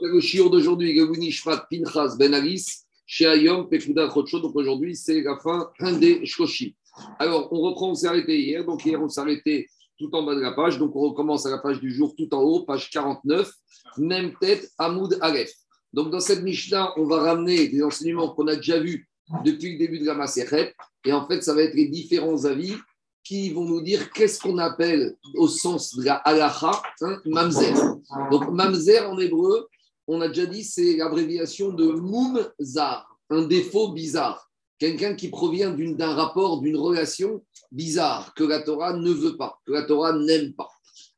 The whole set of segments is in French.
Le shiur d'aujourd'hui, Nishmat Pinchas Ben Alice, chez Ayom Pekuda. Donc aujourd'hui, c'est la fin des Shoshi. Alors, on reprend, on s'est arrêté hier. Donc hier, on s'est arrêté tout en bas de la page. Donc on recommence à la page du jour tout en haut, page 49, même tête, Hamoud Aleph. Donc dans cette Mishnah, on va ramener des enseignements qu'on a déjà vus depuis le début de la Maseret. Et en fait, ça va être les différents avis qui vont nous dire qu'est-ce qu'on appelle au sens de la halacha, hein, mamzer. Donc mamzer en hébreu, on a déjà dit, c'est l'abréviation de mumzar, un défaut bizarre. Quelqu'un qui provient d'un rapport, d'une relation bizarre, que la Torah ne veut pas, que la Torah n'aime pas.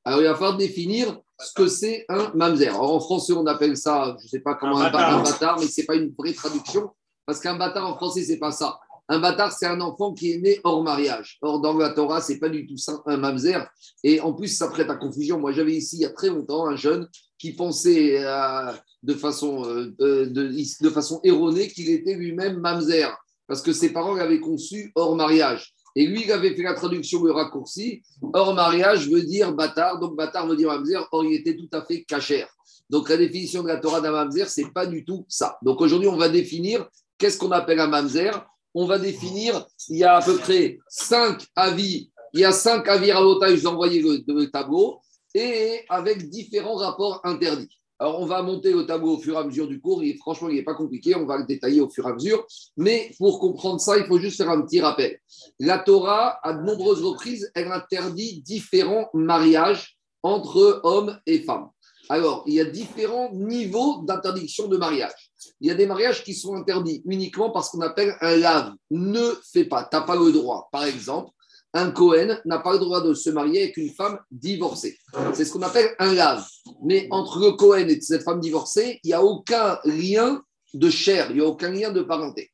Alors il va falloir définir ce que c'est un mamzer. Alors, en français, on appelle ça, je ne sais pas comment, un, bâtard, un bâtard mais ce n'est pas une vraie traduction, parce qu'un bâtard en français, ce n'est pas ça. Un bâtard, c'est un enfant qui est né hors mariage. Or, dans la Torah, c'est pas du tout ça, un mamzer. Et en plus, ça prête à confusion. Moi, j'avais ici, il y a très longtemps, un jeune qui pensait euh, de, façon, euh, de, de, façon erronée qu'il était lui-même mamzer, parce que ses parents l'avaient conçu hors mariage. Et lui, il avait fait la traduction, le raccourci. Hors mariage veut dire bâtard, donc bâtard veut dire mamzer. Or, il était tout à fait cachère. Donc, la définition de la Torah d'un mamzer, c'est pas du tout ça. Donc, aujourd'hui, on va définir qu'est-ce qu'on appelle un mamzer on va définir, il y a à peu près cinq avis, il y a cinq avis je vous ai envoyé le, tableau, et avec différents rapports interdits. Alors, on va monter le tableau au fur et à mesure du cours. Et franchement, il n'est pas compliqué. On va le détailler au fur et à mesure. Mais pour comprendre ça, il faut juste faire un petit rappel. La Torah, à de nombreuses reprises, elle interdit différents mariages entre hommes et femmes. Alors, il y a différents niveaux d'interdiction de mariage. Il y a des mariages qui sont interdits uniquement parce qu'on appelle un lave. Ne fais pas, tu n'as pas le droit. Par exemple, un Cohen n'a pas le droit de se marier avec une femme divorcée. C'est ce qu'on appelle un lave. Mais entre le Cohen et cette femme divorcée, il n'y a aucun lien de chair, il n'y a aucun lien de parenté.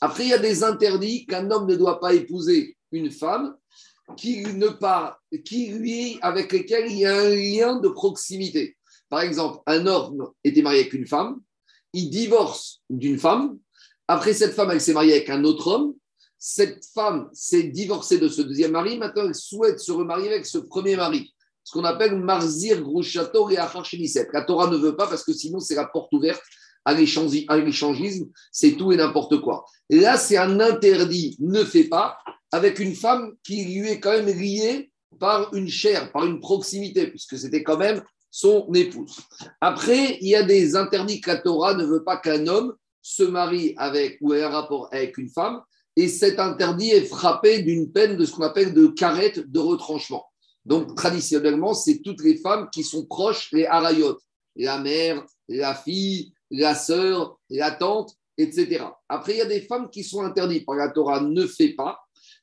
Après, il y a des interdits qu'un homme ne doit pas épouser une femme qui lui, avec lesquels il y a un lien de proximité. Par exemple, un homme était marié avec une femme, il divorce d'une femme. Après, cette femme, elle s'est mariée avec un autre homme. Cette femme s'est divorcée de ce deuxième mari. Maintenant, elle souhaite se remarier avec ce premier mari. Ce qu'on appelle Marzir Grouchato et Acharchenisset. La Torah ne veut pas parce que sinon, c'est la porte ouverte à l'échangisme. C'est tout et n'importe quoi. Là, c'est un interdit. Ne fait pas avec une femme qui lui est quand même liée par une chair, par une proximité, puisque c'était quand même son épouse. Après, il y a des interdits que la Torah ne veut pas qu'un homme se marie avec ou ait un rapport avec une femme, et cet interdit est frappé d'une peine de ce qu'on appelle de carette de retranchement. Donc, traditionnellement, c'est toutes les femmes qui sont proches, les harayotes, la mère, la fille, la sœur, la tante, etc. Après, il y a des femmes qui sont interdites par la Torah, ne fait pas,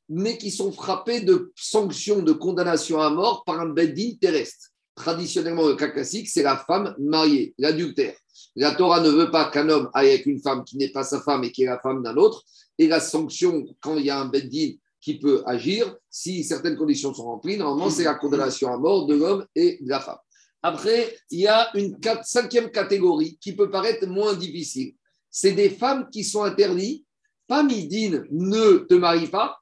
mais qui sont frappées de sanctions de condamnation à mort par un beddin terrestre traditionnellement, le cas classique, c'est la femme mariée, l'adultère. La Torah ne veut pas qu'un homme aille avec une femme qui n'est pas sa femme et qui est la femme d'un autre. Et la sanction, quand il y a un beddin qui peut agir, si certaines conditions sont remplies, normalement, c'est la condamnation à mort de l'homme et de la femme. Après, il y a une cinquième catégorie qui peut paraître moins difficile. C'est des femmes qui sont interdites, pas midine, ne te marie pas,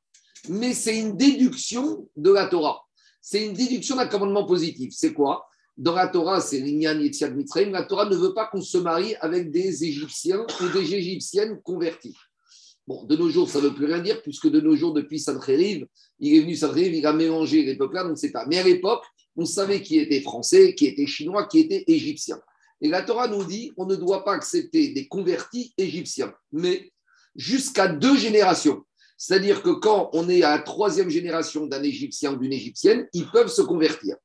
mais c'est une déduction de la Torah c'est une déduction d'un commandement positif. C'est quoi? Dans la Torah, c'est l'Inyan Yetziat Mitzrayim. La Torah ne veut pas qu'on se marie avec des Égyptiens ou des Égyptiennes convertis. Bon, de nos jours, ça ne veut plus rien dire, puisque de nos jours, depuis Sancheriv, il est venu Sancheriv, il a mélangé les peuples-là, donc c'est pas. Mais à l'époque, on savait qui était français, qui était chinois, qui était égyptien. Et la Torah nous dit on ne doit pas accepter des convertis égyptiens, mais jusqu'à deux générations. C'est-à-dire que quand on est à la troisième génération d'un Égyptien ou d'une Égyptienne, ils peuvent se convertir.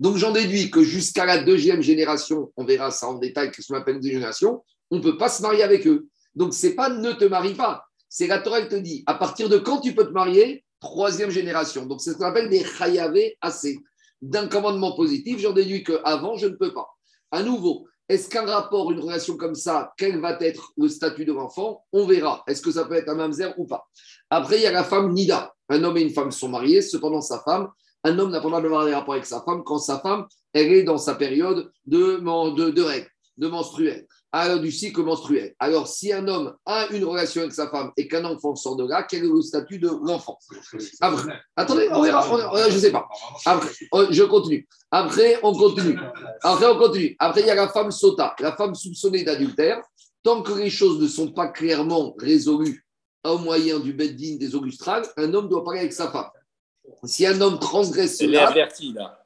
Donc j'en déduis que jusqu'à la deuxième génération, on verra ça en détail, ce qu'on appelle une génération, on ne peut pas se marier avec eux. Donc c'est pas ne te marie pas. C'est la Torah qui te dit, à partir de quand tu peux te marier? Troisième génération. Donc c'est ce qu'on appelle des chayavé assez. D'un commandement positif, j'en déduis qu'avant, je ne peux pas. À nouveau, est-ce qu'un rapport, une relation comme ça, quel va être le statut de l'enfant? On verra. Est-ce que ça peut être un mamzer ou pas? Après, il y a la femme Nida. Un homme et une femme sont mariés, cependant sa femme, un homme n'a pas le droit d'avoir des rapports avec sa femme quand sa femme, elle est dans sa période de, de, de règles, de menstruelle. Alors, du cycle menstruel. Alors, si un homme a une relation avec sa femme et qu'un enfant sort de là, quel est le statut de l'enfant? Attendez, on verra, je ne sais pas. Après, je continue. Après, on continue. Après, on continue. Après, il y a la femme sota, la femme soupçonnée d'adultère. Tant que les choses ne sont pas clairement résolues au moyen du bedding des Augustrales, un homme doit parler avec sa femme. Si un homme transgresse cela,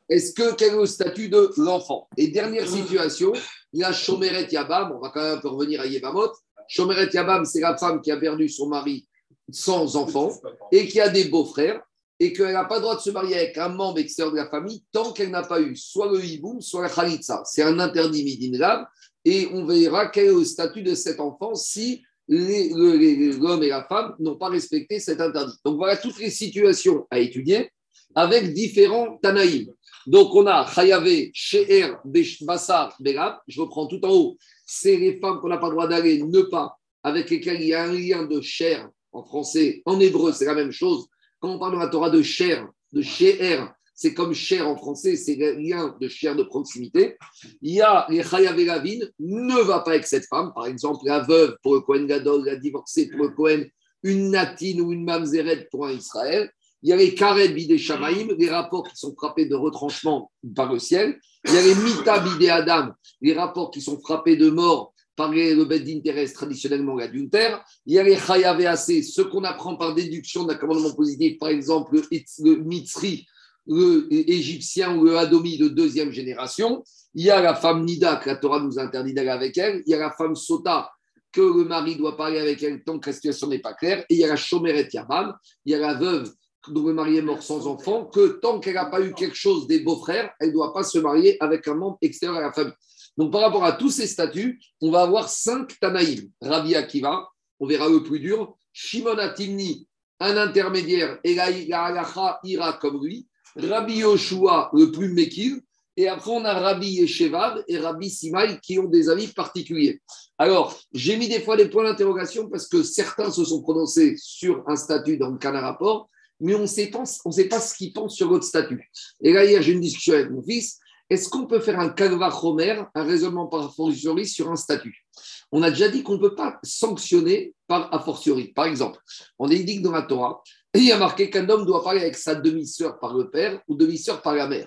est-ce que quel est le statut de l'enfant? Et dernière situation, il y a Shomeret Yabam, on va quand même un peu revenir à Yebamot. Shomeret Yabam, c'est la femme qui a perdu son mari sans enfant et qui a des beaux-frères et qu'elle n'a pas le droit de se marier avec un membre extérieur de la famille tant qu'elle n'a pas eu soit le hiboum, soit la khalitsa. C'est un interdit midin et on verra quel est le statut de cet enfant si l'homme et la femme n'ont pas respecté cet interdit. Donc voilà toutes les situations à étudier avec différents Tanaïm. Donc on a Chayavé, Sheher, Bassar, Berab, je reprends tout en haut, c'est les femmes qu'on n'a pas le droit d'aller, ne pas, avec lesquelles il y a un lien de chair en français, en hébreu c'est la même chose. Quand on parle dans la Torah de chair, de Sheher, c'est comme chair en français, c'est le lien de chair de proximité. Il y a les Chayavé Lavin, ne va pas avec cette femme, par exemple la veuve pour le Kohen Gadol, la divorcée pour le Kohen, une natine ou une mamzeret pour un Israël. Il y a les Karet Bidé Shamaïm, les rapports qui sont frappés de retranchement par le ciel. Il y a les Mita Bidé Adam, les rapports qui sont frappés de mort par le Beddin terrestre, traditionnellement l'adultère. Il y a les Chayavé ce qu'on apprend par déduction d'un commandement positif, par exemple le Mitzri, le Égyptien ou le Adomi de deuxième génération. Il y a la femme Nida, que la Torah nous interdit d'aller avec elle. Il y a la femme Sota, que le mari doit parler avec elle tant que la situation n'est pas claire. Et il y a la Shomeret Yabam, il y a la veuve dont le mari est mort sans enfant, que tant qu'elle n'a pas eu quelque chose des beaux-frères, elle ne doit pas se marier avec un membre extérieur à la famille. Donc, par rapport à tous ces statuts, on va avoir cinq Tanaïm. Rabbi Akiva, on verra le plus dur. Shimon Atimni, un intermédiaire, et la ira comme lui. Rabbi Yoshua, le plus mékil. Et après, on a Rabbi Yeshevad et Rabbi Simaï qui ont des avis particuliers. Alors, j'ai mis des fois des points d'interrogation parce que certains se sont prononcés sur un statut dans le cas rapport mais on ne sait pas ce qu'ils pensent sur votre statut. Et là, hier, j'ai une discussion avec mon fils. Est-ce qu'on peut faire un calva romer, un raisonnement par fortiori sur un statut? On a déjà dit qu'on ne peut pas sanctionner par a fortiori. Par exemple, on indique dans la Torah, il y a marqué qu'un homme doit parler avec sa demi-sœur par le père ou demi-sœur par la mère.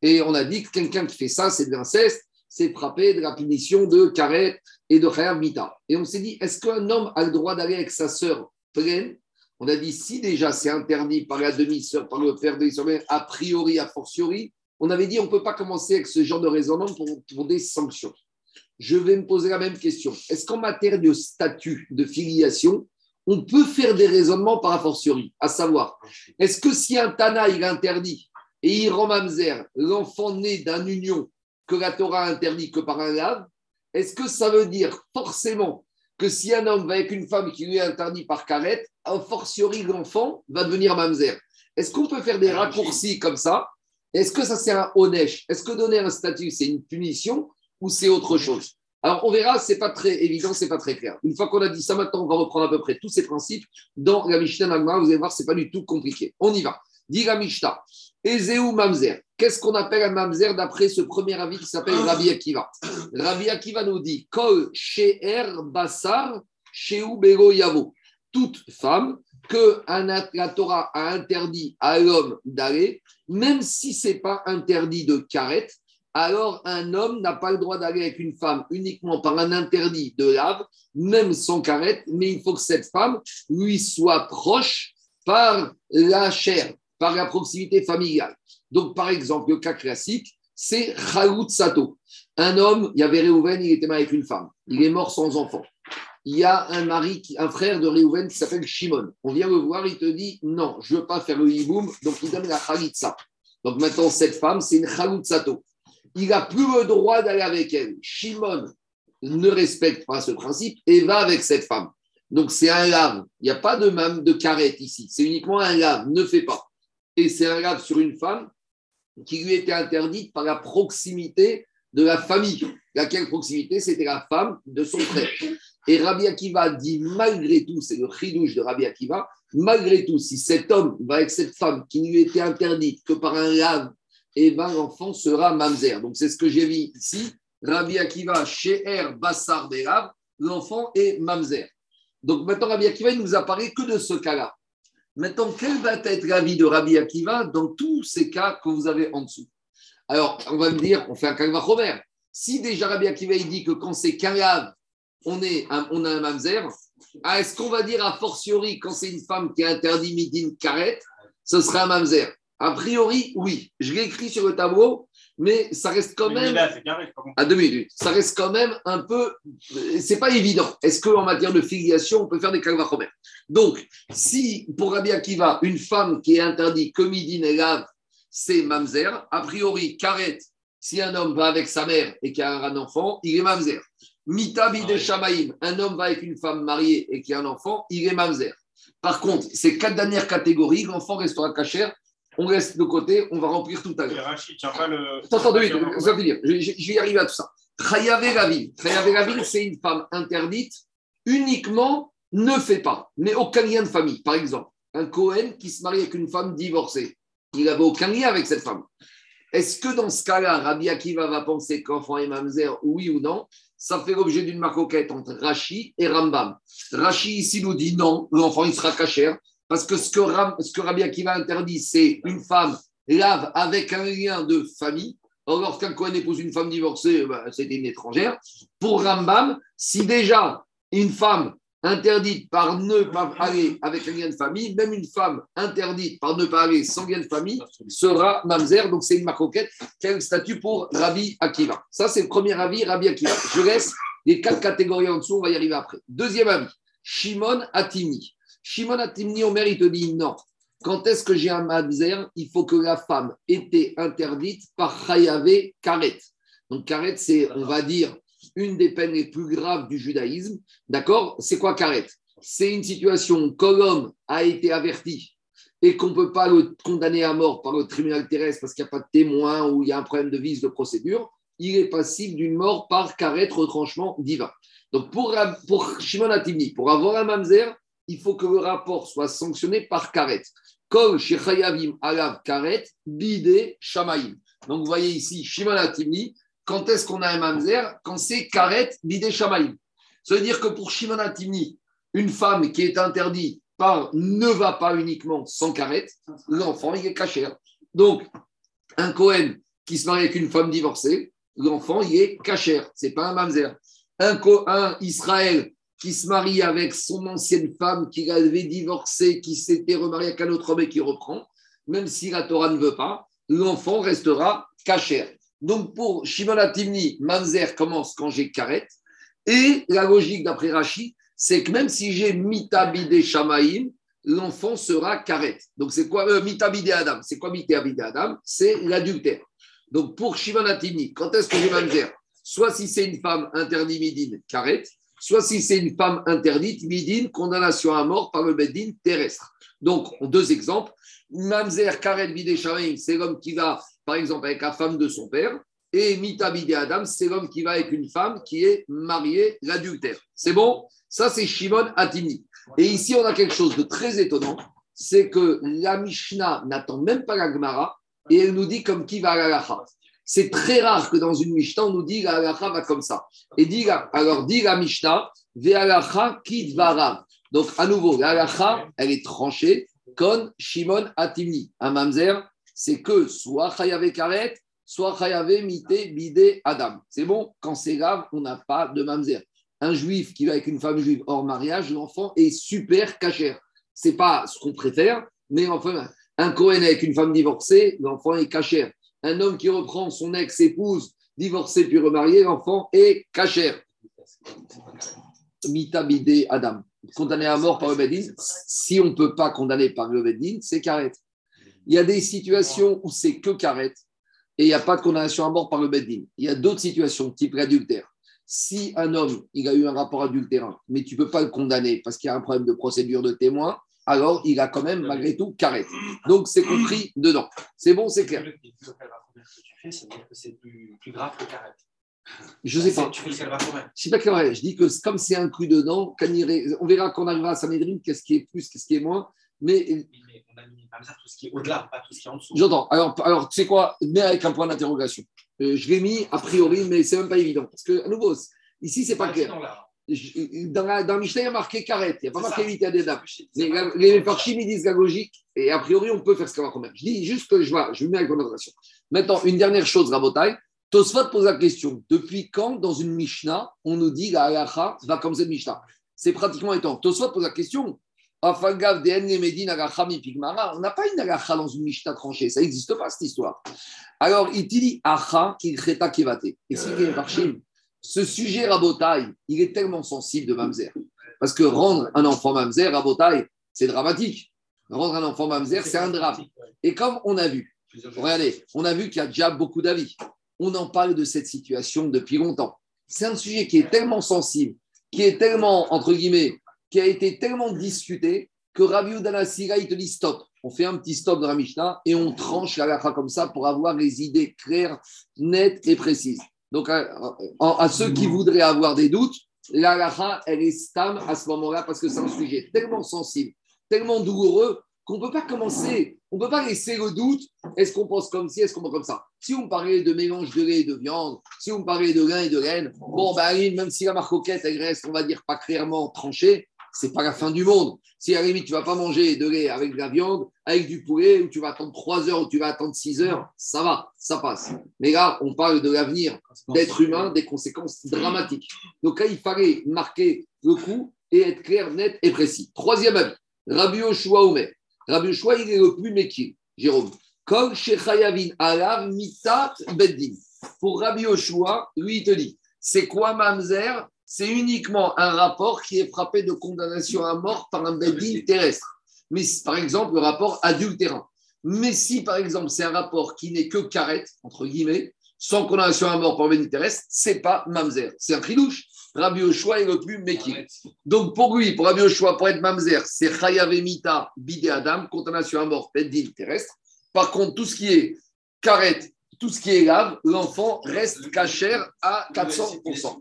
Et on a dit que quelqu'un qui fait ça, c'est de l'inceste, c'est frappé de la punition de Karet et de Khayab Mita. Et on s'est dit, est-ce qu'un homme a le droit d'aller avec sa sœur pleine on a dit si déjà c'est interdit par la demi-sœur, par le père de sœur, a priori, a fortiori, on avait dit on ne peut pas commencer avec ce genre de raisonnement pour, des sanctions. Je vais me poser la même question. Est-ce qu'en matière de statut, de filiation, on peut faire des raisonnements par a fortiori À savoir, est-ce que si un Tana il interdit et il rend mamzer l'enfant né d'une union que la Torah interdit que par un lave, est-ce que ça veut dire forcément que si un homme va avec une femme qui lui est interdit par carette, a fortiori l'enfant va devenir mamzer. Est-ce qu'on peut faire des raccourcis comme ça? Est-ce que ça c'est un onesh? Est-ce que donner un statut c'est une punition ou c'est autre chose? Alors on verra, c'est pas très évident, c'est pas très clair. Une fois qu'on a dit ça, maintenant on va reprendre à peu près tous ces principes dans la Mishnah Nagma. Vous allez voir, c'est pas du tout compliqué. On y va. Dit la Mishnah. Ezeu mamzer. Qu'est-ce qu'on appelle un mamzer d'après ce premier avis qui s'appelle Rabbi Akiva? Rabbi Akiva nous dit Kol she'er basar she'u bego yavo. Toute femme que la Torah a interdit à l'homme d'aller, même si ce n'est pas interdit de carette, alors un homme n'a pas le droit d'aller avec une femme uniquement par un interdit de lave, même sans carette, mais il faut que cette femme lui soit proche par la chair, par la proximité familiale. Donc, par exemple, le cas classique, c'est Chalut Sato. Un homme, il y avait Réhouven, il était marié avec une femme. Il est mort sans enfant. Il y a un mari, un frère de Réhouven qui s'appelle Shimon. On vient le voir, il te dit non, je ne veux pas faire le hiboum, donc il donne la Khalitsa. Donc maintenant, cette femme, c'est une Chalut Sato. Il n'a plus le droit d'aller avec elle. Shimon ne respecte pas ce principe et va avec cette femme. Donc c'est un lave. Il n'y a pas de même de carrette ici. C'est uniquement un lave. Ne fais pas. Et c'est un lave sur une femme qui lui était interdite par la proximité de la famille. Laquelle proximité? C'était la femme de son frère. Et Rabbi Akiva dit malgré tout, c'est le chidouche de Rabbi Akiva, malgré tout, si cet homme va avec cette femme qui lui était interdite que par un lave, eh ben, l'enfant sera mamzer. Donc c'est ce que j'ai vu ici. Rabbi Akiva, Sheher, Bassar, Berav, l'enfant est Mamzer. Donc maintenant, Rabbi Akiva, il nous apparaît que de ce cas-là. Maintenant, quelle va être l'avis de Rabbi Akiva dans tous ces cas que vous avez en dessous? Alors, on va me dire, on fait un Kalvachomer. Si déjà Rabbi Akiva, il dit que quand c'est Kalav, on, est on a un Mamzer, ah, est-ce qu'on va dire a fortiori, quand c'est une femme qui a interdit Midin Karet, ce sera un Mamzer? A priori, oui. Je l'ai écrit sur le tableau, mais ça reste quand même. à deux minutes. Ça reste quand même un peu. C'est pas évident. Est-ce qu'en matière de filiation, on peut faire des calvachomer Donc, si pour Rabbi Akiva, une femme qui est interdite que midin et lave, c'est mamzer, a priori, karet, si un homme va avec sa mère et qui a un enfant, il est mamzer. Mitabi de Shamaim, un homme va avec une femme mariée et qui a un enfant, il est mamzer. Par contre, ces quatre dernières catégories, l'enfant restera cachère on reste de côté, on va remplir tout à l'heure. Attends, deux minutes, je vais Je, vais y arriver à tout ça. Trayave Ravine. c'est une femme interdite, uniquement ne fait pas, mais aucun lien de famille. Par exemple, un Cohen qui se marie avec une femme divorcée, il n'avait aucun lien avec cette femme. Est-ce que dans ce cas-là, Rabbi Akiva va penser qu'enfant est mamzer, oui ou non? Ça fait l'objet d'une marcoquette entre Rashi et Rambam. Rashi ici nous dit non, l'enfant il sera cachère. Parce que ce que, ce que Rabbi Akiva interdit, c'est une femme lave avec un lien de famille. Or, lorsqu'un Cohen épouse une femme divorcée, ben, c'était une étrangère. Pour Rambam, si déjà une femme interdite par ne pas aller avec un lien de famille, même une femme interdite par ne pas aller sans lien de famille sera mamzer. Donc, c'est une maroquette. Quel statut pour Rabbi Akiva Ça, c'est le premier avis, Rabbi Akiva. Je laisse les quatre catégories en dessous, on va y arriver après. Deuxième avis, Shimon Atimi. Shimon Atimni Omer, il te dit non. Quand est-ce que j'ai un mamzer Il faut que la femme était interdite par Chayavé Karet. Donc, Karet, c'est, on va dire, une des peines les plus graves du judaïsme. D'accord? C'est quoi Karet? C'est une situation où l'homme a été averti et qu'on ne peut pas le condamner à mort par le tribunal terrestre parce qu'il n'y a pas de témoin ou il y a un problème de vice de procédure. Il est passible d'une mort par Karet, retranchement divin. Donc, pour, pour Shimon pour avoir un mamzer, il faut que le rapport soit sanctionné par karet. Kol shechayavim alav karet bide shamaim. Donc vous voyez ici, Shimon Atimni, quand est-ce qu'on a un mamzer Quand c'est karet bide shamaim. Ça veut dire que pour Shimon Atimni, une femme qui est interdite par ne va pas uniquement sans karet, l'enfant il est cachère. Donc un Cohen qui se marie avec une femme divorcée, l'enfant il est cachère. C'est pas un mamzer. Un, Israël qui se marie avec son ancienne femme qui avait divorcé, qui s'était remarié avec un autre homme et qui reprend, même si la Torah ne veut pas, l'enfant restera cachère. Donc pour Shimon Timni, Mamzer commence quand j'ai karet. Et la logique d'après Rashi, c'est que même si j'ai mitabide shamaim, l'enfant sera karet. Donc c'est quoi euh, mitabide adam C'est quoi mitabide adam? C'est l'adultère. Donc pour Shimon Timni, quand est-ce que j'ai Mamzer? Soit si c'est une femme interdite midine, karet, soit si c'est une femme interdite, midin, condamnation à mort par le bedin terrestre. Donc, deux exemples. Mamzer Karet Bidesharim, c'est l'homme qui va, par exemple, avec la femme de son père. Et Mita Adam, c'est l'homme qui va avec une femme qui est mariée, l'adultère. C'est bon? Ça, c'est Shimon Atini. Et ici, on a quelque chose de très étonnant c'est que la Mishnah n'attend même pas la Gemara et elle nous dit comme qui va à la c'est très rare que dans une Mishnah, on nous dit la halacha va comme ça. Et dit, alors, dit la Mishnah, ve'alacha kidvarav. Donc, à nouveau, la halacha, elle est tranchée, kon Shimon atimni. Un mamzer, c'est que soit chayave karet, soit chayave mite bide adam. C'est bon Quand c'est grave, on n'a pas de mamzer. Un juif qui va avec une femme juive hors mariage, l'enfant est super cachère. C'est pas ce qu'on préfère, mais enfin, un Cohen avec une femme divorcée, l'enfant est cachère un homme qui reprend son ex-épouse, divorcée puis remariée, l'enfant est cachère. Mitabide Adam. Condamné à mort par le. Si on ne peut pas condamner par le Bedin, c'est carré. Il y a des situations où c'est que carré et il n'y a pas de condamnation à mort par le Bedin. Il y a d'autres situations, type l'adultère. Si un homme il a eu un rapport adultérin, mais tu ne peux pas le condamner parce qu'il y a un problème de procédure de témoin, alors il a quand même malgré tout carré. Donc c'est compris dedans. C'est bon, c'est clair. Je ne sais pas. Je sais pas. Je dis que comme c'est inclus dedans, on verra quand on arrivera à Sanhedrin, qu'est-ce qui est plus, qu'est-ce qui est moins. Mais, tout ce qui est au-delà, pas tout ce qui est en dessous. J'entends. Alors, alors tu sais quoi Mets avec un point d'interrogation. Euh, je l'ai mis a priori, mais c'est même pas évident. Parce que, à nouveau, ici, c'est pas clair. Dans, la, dans Mishnah, il y a marqué carré, il n'y a pas marqué éviter à des dames. Les, les ils disent la logique, et a priori, on peut faire ce qu'on va remettre. Je dis juste que je vais, je mettre avec notation. Maintenant, une dernière chose, Rabotai. Tosfot pose la question depuis quand, dans une Mishnah, on nous dit la halacha va comme cette Mishnah? C'est pratiquement étant. Tosfot pose la question on n'a pas une halacha dans une Mishnah tranchée, ça n'existe pas cette histoire. Alors, il dit Acha Kilcheta Kevate. Expliquez Parchim. Ce sujet Rabotai, il est tellement sensible de Mamzer. Parce que rendre un enfant Mamzer, Rabotai, c'est dramatique. Rendre un enfant Mamzer, c'est un drame. Et comme on a vu, regardez, on a vu qu'il y a déjà beaucoup d'avis. On en parle de cette situation depuis longtemps. C'est un sujet qui est tellement sensible, qui est tellement, entre guillemets, qui a été tellement discuté que Rabbi Udanassira, il te dit stop. On fait un petit stop dans la Mishnah et on tranche la lacha comme ça pour avoir les idées claires, nettes et précises. Donc, à, ceux qui voudraient avoir des doutes, la lacha, elle est stable à ce moment-là parce que c'est un sujet tellement sensible, tellement douloureux qu'on ne peut pas commencer, on ne peut pas laisser le doute, est-ce qu'on pense comme ci, est-ce qu'on pense comme ça? Si on parlait de mélange de lait et de viande, si on parlait de lin et de laine, bon, ben, même si la marcoquette, elle reste, on va dire, pas clairement tranchée, c'est pas la fin du monde. Si à la limite, tu vas pas manger de lait avec de la viande, avec du poulet, ou tu vas attendre 3 heures, ou tu vas attendre 6 heures, ça va, ça passe. Mais là, on parle de l'avenir d'être humain, des conséquences dramatiques. Donc là, il fallait marquer le coup et être clair, net et précis. Troisième avis, Rabbi Oshua Omer. Rabbi Oshua, il est le plus métier, Jérôme. Comme Shechayavin Alav Mitat Beddin. Pour Rabbi Oshua, lui, il te dit, c'est quoi Mamzer c'est uniquement un rapport qui est frappé de condamnation à mort par un bedin terrestre. Mais par exemple, le rapport adultérin. Mais si, par exemple, c'est un rapport qui n'est que carrette, entre guillemets, sans condamnation à mort par un bedin terrestre, c'est pas mamzer. C'est un tridouche. Rabbi Oshua est le plus méki. Donc pour lui, pour Rabbi Oshua, pour être mamzer, c'est chayavemita bide adam, condamnation à mort, bedin terrestre. Par contre, tout ce qui est carrette tout ce qui est grave, l'enfant reste cachère à 400%.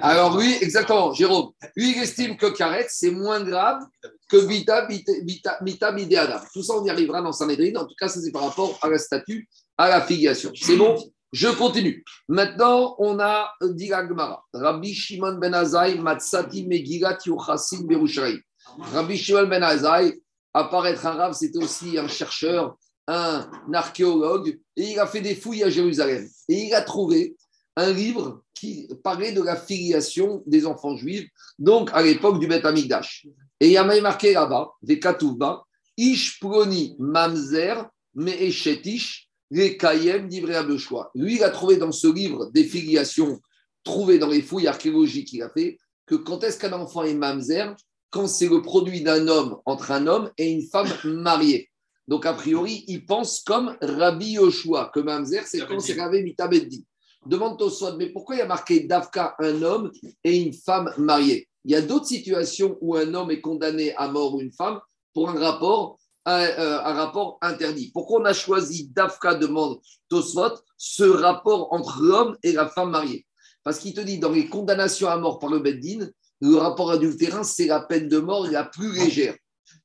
Alors oui, exactement, Jérôme. Lui, il estime que Karet, c'est moins grave que Vita, Vita, Adam. Tout ça, on y arrivera dans Sanhedrin. En tout cas, ça, c'est par rapport à la statue, à la filiation. C'est bon? Je continue. Maintenant, on a dit Rabbi Shimon ben Azai, Matsati Megilat Yochassin Berusharay. Rabbi Shimon ben Azai, apparaître un rave, c'était aussi un chercheur un archéologue et il a fait des fouilles à Jérusalem. Et il a trouvé un livre qui parlait de la filiation des enfants juifs, donc à l'époque du Beth Amikdash. Et il y a même marqué là-bas, des Katouba, Ish Proni Mamzer Meeshetish Lekayem choix. Lui, il a trouvé dans ce livre des filiations trouvées dans les fouilles archéologiques qu'il a fait, que quand est-ce qu'un enfant est Mamzer? Quand c'est le produit d'un homme entre un homme et une femme mariée. Donc, a priori, il pense comme Rabbi Yoshua, que Mamzer, c'est quand c'est Rabbi Mitabeddi. Demande Tosfot, mais pourquoi il y a marqué Davka, un homme et une femme mariée Il y a d'autres situations où un homme est condamné à mort ou une femme pour un rapport, un, euh, rapport interdit. Pourquoi on a choisi Davka, demande Tosfot, ce rapport entre l'homme et la femme mariée? Parce qu'il te dit, dans les condamnations à mort par le Beddin, le rapport adultérin, c'est la peine de mort la plus légère.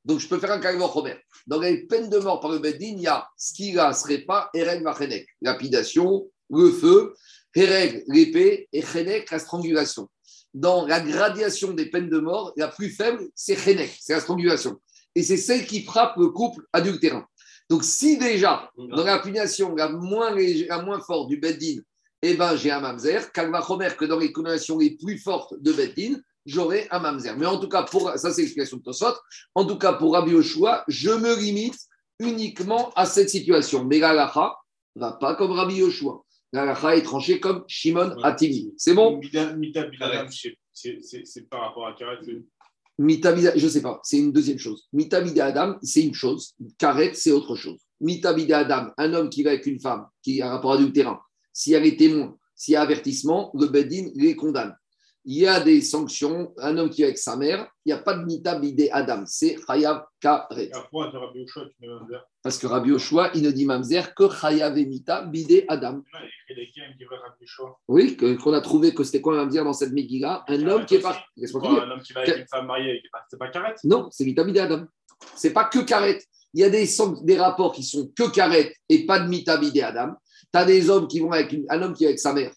Donc, je peux faire un calvaire Robert. Dans les peines de mort par le Beddin, il y a skira, pas Ereg, Machenek, lapidation, le feu, Ereg, l'épée, et Chenek, la strangulation. Dans la gradation des peines de mort, la plus faible, c'est Chenek, c'est la strangulation. Et c'est celle qui frappe le couple adultérin. Donc, si déjà, dans la punition la moins, forte du Beddin, eh ben, j'ai un mamzer, Kalvachomer, que dans les condamnations les plus fortes de Beddin, j'aurai un mamzer. Mais en tout cas, pour, ça c'est l'explication de Tosot, en tout cas pour Rabbi Yoshua, je me limite uniquement à cette situation. Mais la lacha va pas comme Rabbi Yoshua. La lacha est tranchée comme Shimon Atimi. C'est bon? C'est par rapport à Karet Mitabida, je ne sais pas, c'est une deuxième chose. Mitabida Adam, c'est une chose. Karet, c'est autre chose. Mitabida Adam, un homme qui va avec une femme, qui a un rapport adultérin, s'il y a les témoins, s'il y a avertissement, le Bedin les condamne il y a des sanctions. Un homme qui est avec sa mère, il n'y a pas de mita bidé Adam, c'est Chayav Karet. Parce que Rabbi Oshua, il ne dit Mamzer que Chayav et mita bidé Adam. Oui, qu'on a trouvé que c'était quoi Mamzer dans cette Megillah? Un homme qui est pas. Un homme qui va avec une femme mariée, c'est pas Karet? Non, c'est mita bidé Adam. C'est pas que Karet. Il y a des, des rapports qui sont que Karet et pas de mita bidé Adam. Tu as des hommes qui vont avec un homme qui est avec sa mère.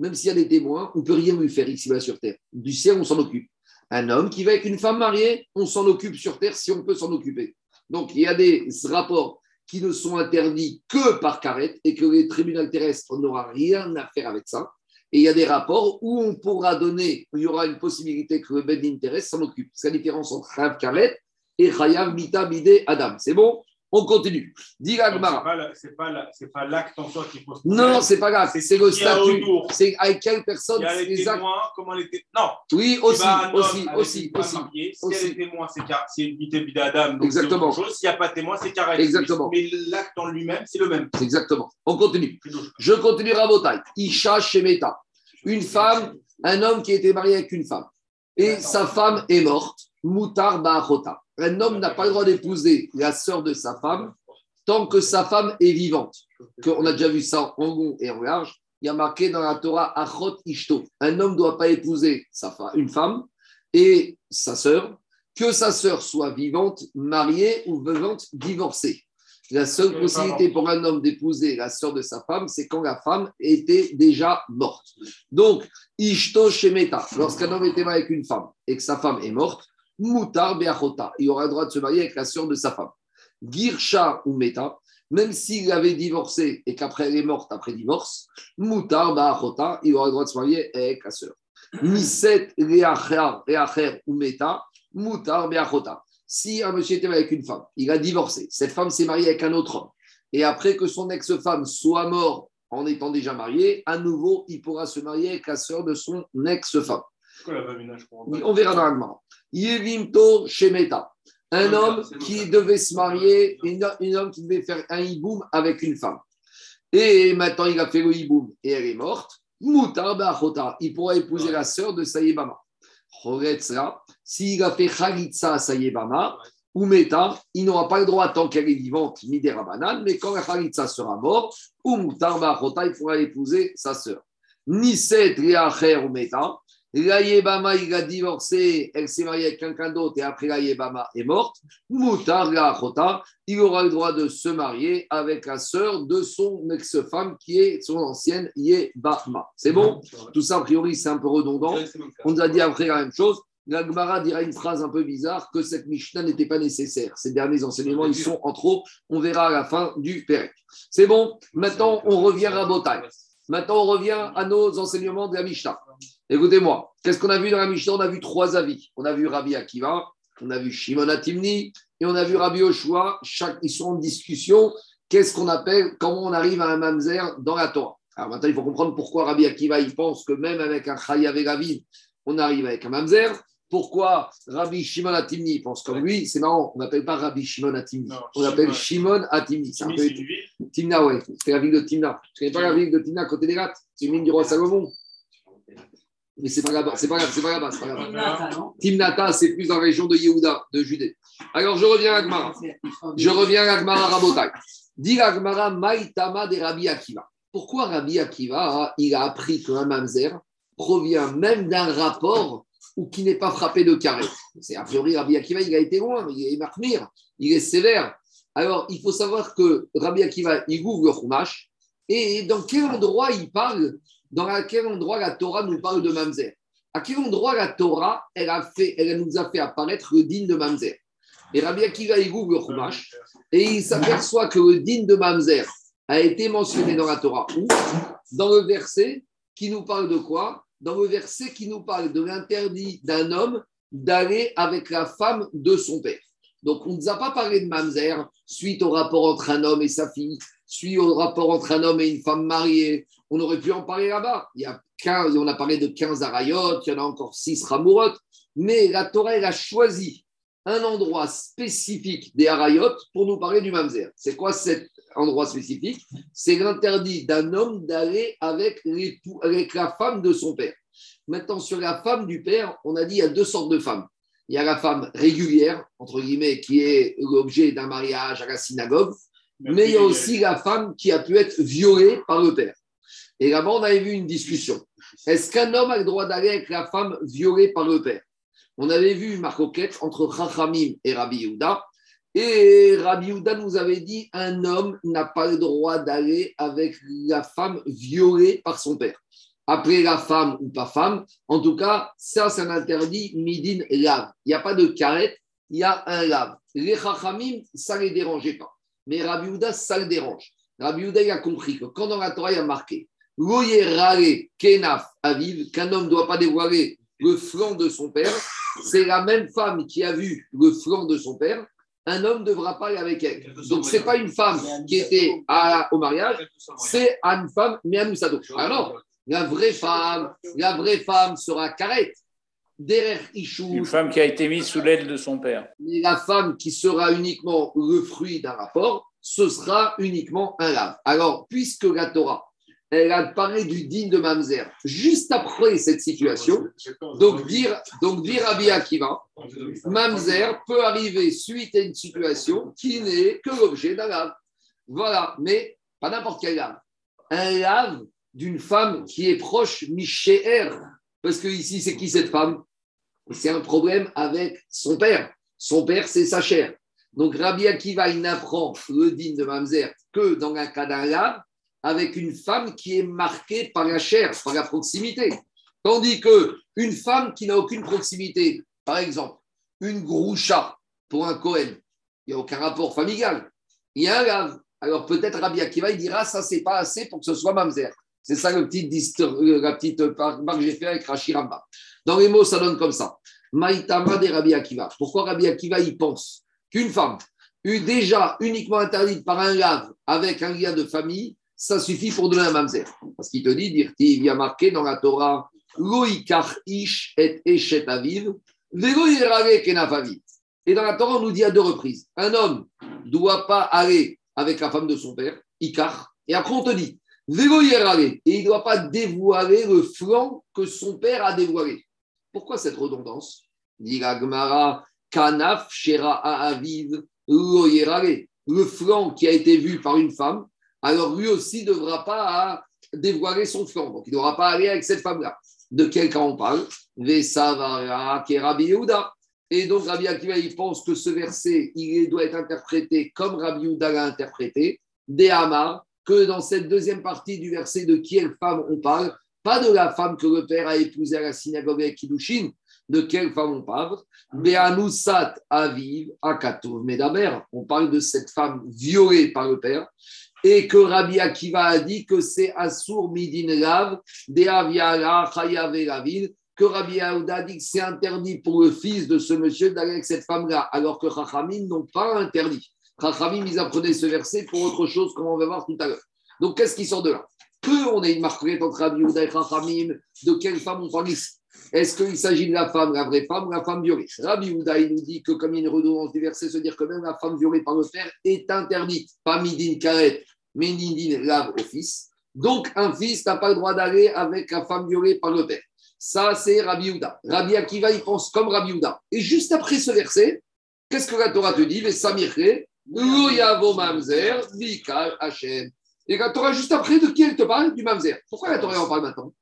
Même s'il y a des témoins, on ne peut rien lui faire ici sur terre. Du ciel, on s'en occupe. Un homme qui va avec une femme mariée, on s'en occupe sur terre si on peut s'en occuper. Donc, il y a des rapports qui ne sont interdits que par carrette et que les tribunaux terrestres n'aura rien à faire avec ça. Et il y a des rapports où on pourra donner, où il y aura une possibilité que le d'intérêt s'en occupe. C'est la différence entre Chayav Karet et Chayav Mita Bide Adam. C'est bon? On continue. Dis Agmara. C'est pas l'acte en soi qui pose Non, c'est pas l'acte, c'est le statut. C'est avec quelle personne Il y a les témoins, comment les témoins. Non. Oui, aussi, aussi, aussi, aussi. Si il y a des témoins, c'est une bide Adam. Exactement. S'il n'y a pas de témoins, c'est carré. Exactement. Mais l'acte en lui-même, c'est le même. Exactement. On continue. Je continue Rabotai. Isha Shemeta. Une femme, un homme qui était marié avec une femme. Et sa femme est morte. Moutar Ba'achota un homme n'a pas le droit d'épouser la sœur de sa femme tant que sa femme est vivante. On a déjà vu ça en long et en large. Il y a marqué dans la Torah Achot Ishto. Un homme ne doit pas épouser sa femme, une femme et sa sœur, que sa sœur soit vivante, mariée ou vivante, divorcée. La seule possibilité pour un homme d'épouser la sœur de sa femme, c'est quand la femme était déjà morte. Donc, Ishto Shemeta, lorsqu'un homme était marié avec une femme et que sa femme est morte, Moutar Beachota. Il aura le droit de se marier avec la sœur de sa femme. Girsha ou Meta, même s'il avait divorcé et qu'après elle est morte après divorce, Moutar Beachota, il aura le droit de se marier avec la sœur. Niset Reacher ou Meta, Moutar Beachota. Si un monsieur était avec une femme, il a divorcé, cette femme s'est mariée avec un autre homme, et après que son ex-femme soit morte en étant déjà marié, à nouveau, il pourra se marier avec la sœur de son ex-femme. On verra dans la Yevimto Shemeta. Un homme qui devait se marier, un homme qui devait faire un hiboum avec une femme. Et maintenant, il a fait le hiboum et elle est morte. Moutar Il pourra épouser la sœur de Sayebama. S'il a fait Khalitsa à Sayebama, ou Meta, il n'aura pas le droit tant qu'elle est vivante, Midera Banane, mais quand la Khalitsa sera morte, ou Moutar il pourra épouser sa sœur. Niset Riacher ou Meta. La Yébama, il a divorcé, elle s'est mariée avec quelqu'un d'autre et après la Yébama est morte. Moutar la il aura le droit de se marier avec la sœur de son ex-femme qui est son ancienne Yébama. C'est bon? Tout ça, a priori, c'est un peu redondant. On nous a dit après la même chose. La Gemara dira une phrase un peu bizarre que cette Mishnah n'était pas nécessaire. Ces derniers enseignements, ils sont en trop. On verra à la fin du Pérec. C'est bon? Maintenant, on revient à Botaï. Maintenant, on revient à nos enseignements de la Mishnah. Écoutez-moi, qu'est-ce qu'on a vu dans la Mishnah? On a vu trois avis. On a vu Rabbi Akiva, on a vu Shimon Atimni et on a vu Rabbi Oshua. Chaque, ils sont en discussion. Qu'est-ce qu'on appelle, comment on arrive à un mamzer dans la Torah? Alors maintenant, il faut comprendre pourquoi Rabbi Akiva, il pense que même avec un Chayav on arrive avec un mamzer. Pourquoi Rabbi Shimon Atimni? Pense comme lui C'est marrant, on n'appelle pas Rabbi Shimon Atimni, on appelle Shimon Atimni. C'est un peu... Timna, ouais, c'est la ville de Timna. Tu connais pas la ville de Timna, côté des Gates C'est une ville du roi Salomon. Mais c'est pas là-bas, c'est pas grave, c'est pas là-bas, c'est pas là Timnata, c'est plus dans la région de Yehuda, de Judée. Alors je reviens à Gmara. Je reviens à Gmara Rabotai. Dit Gmara Maïtama de Rabbi Akiva. Pourquoi Rabbi Akiva, il a appris qu'un mamzer provient même d'un rapport ou qui n'est pas frappé de carré. C'est a priori Rabbi Akiva, il a été loin, il est marmire, il est sévère. Alors il faut savoir que Rabbi Akiva, il ouvre le chumash et dans quel endroit il parle dans quel endroit la Torah nous parle de Mamzer? À quel endroit la Torah, elle, a fait, elle nous a fait apparaître le digne de Mamzer? Et Rabbi Akiva, il ouvre le Chumash et il s'aperçoit que le digne de Mamzer a été mentionné dans la Torah. Où? Dans le verset qui nous parle de quoi? Dans le verset qui nous parle de l'interdit d'un homme d'aller avec la femme de son père. Donc, on ne nous a pas parlé de Mamzer suite au rapport entre un homme et sa fille, suite au rapport entre un homme et une femme mariée, on aurait pu en parler là-bas. Il y a 15, on a parlé de 15 arayot, il y en a encore 6 ramourot, mais la Torah, elle a choisi un endroit spécifique des arayot pour nous parler du mamzer. C'est quoi cet endroit spécifique C'est l'interdit d'un homme d'aller avec, avec la femme de son père. Maintenant, sur la femme du père, on a dit il y a deux sortes de femmes. Il y a la femme régulière, entre guillemets, qui est l'objet d'un mariage à la synagogue, mais il y a aussi la femme qui a pu être violée par le père. Et là-bas, on avait vu une discussion. Est-ce qu'un homme a le droit d'aller avec la femme violée par le père? On avait vu une marcoquette entre Chachamim et Rabbi Yehuda. Et Rabbi Houda nous avait dit un homme n'a pas le droit d'aller avec la femme violée par son père. Après la femme ou pas femme, en tout cas, ça, c'est un interdit midin lave. Il n'y a pas de carrette, il y a un lave. Les chachamim, ça ne les dérangeait pas. Mais Rabbi Houda, ça le dérange. Rabbi Houda, il a compris que quand dans la Torah, il a marqué kenaf aviv, qu'un homme ne doit pas dévoiler le flanc de son père, c'est la même femme qui a vu le flanc de son père, un homme ne devra pas aller avec elle. Donc, ce n'est pas une femme qui était au mariage, c'est une femme, mais à Alors, la vraie femme, la vraie femme sera carrette. Derrière Ichou. Une femme qui a été mise sous l'aile de son père. Mais la femme qui sera uniquement le fruit d'un rapport, ce sera uniquement un lave. Alors, puisque la Torah elle a parlé du digne de Mamzer. Juste après cette situation, donc dire, donc dire à Akiva, Mamzer peut arriver suite à une situation qui n'est que l'objet d'un lave. Voilà, mais pas n'importe quel lave. Un lave d'une femme qui est proche Michéer. Parce que ici, c'est qui cette femme? C'est un problème avec son père. Son père, c'est sa chair. Donc Rabbi Akiva, il n'apprend le digne de Mamzer que dans un cas d'un lave avec une femme qui est marquée par la chair, par la proximité. Tandis que une femme qui n'a aucune proximité, par exemple, une groucha pour un Cohen, il n'y a aucun rapport familial. Il y a un lave. Alors peut-être Rabbi Akiva, il dira ça, c'est pas assez pour que ce soit mamzer. C'est ça le petit euh, la petite marque que j'ai fait avec Rachiramba. Dans les mots, ça donne comme ça. Maïtama de Rabbi Akiva. Pourquoi Rabbi Akiva, il pense qu'une femme, déjà uniquement interdite par un lave avec un lien de famille, ça suffit pour donner un mamzer. Parce qu'il te dit, dire il y a marqué dans la Torah, ish et aviv, Et dans la Torah, on nous dit à deux reprises, un homme ne doit pas aller avec la femme de son père, Ikar, et après on te dit, et il ne doit pas dévoiler le flanc que son père a dévoilé. Pourquoi cette redondance? Kanaf, Shera, Aviv, Le flanc qui a été vu par une femme, alors lui aussi ne devra pas dévoiler son flanc. Donc il ne devra pas aller avec cette femme-là. De quel cas on parle Rabbi Yehuda. Et donc Rabbi Akiva, il pense que ce verset, il doit être interprété comme Rabbi Yehuda l'a interprété, des que dans cette deuxième partie du verset de quelle femme on parle, pas de la femme que le père a épousée à la synagogue avec Kiddushin, de quelle femme on parle? Be'anusat aviv akatov medaber. On parle de cette femme violée par le père et que Rabbi Akiva a dit que c'est Asur Midin Lav, la ville, que Rabbi Aouda a dit que c'est interdit pour le fils de ce monsieur d'aller avec cette femme-là, alors que Chachamim n'ont pas interdit. Chachamim, ils apprenaient ce verset pour autre chose, comme on va voir tout à l'heure. Donc, qu'est-ce qui sort de là? Que on ait une marque entre Rabbi Aouda et Chachamim, de quelle femme on parle ici? Est-ce qu'il s'agit de la femme, la vraie femme ou la femme violée? Rabbi Houda, il nous dit que comme il y a une redondance du verset, se dire que même la femme violée par le père est interdite. Pas midin karet, mais midin lave au fils. Donc un fils n'a pas le droit d'aller avec la femme violée par le père. Ça, c'est Rabbi Houda. Rabbi Akiva, il pense comme Rabbi Houda. Et juste après ce verset, qu'est-ce que la Torah te dit? Et la Torah, juste après, de qui elle te parle? Du Mamzer. Pourquoi la Torah en parle maintenant?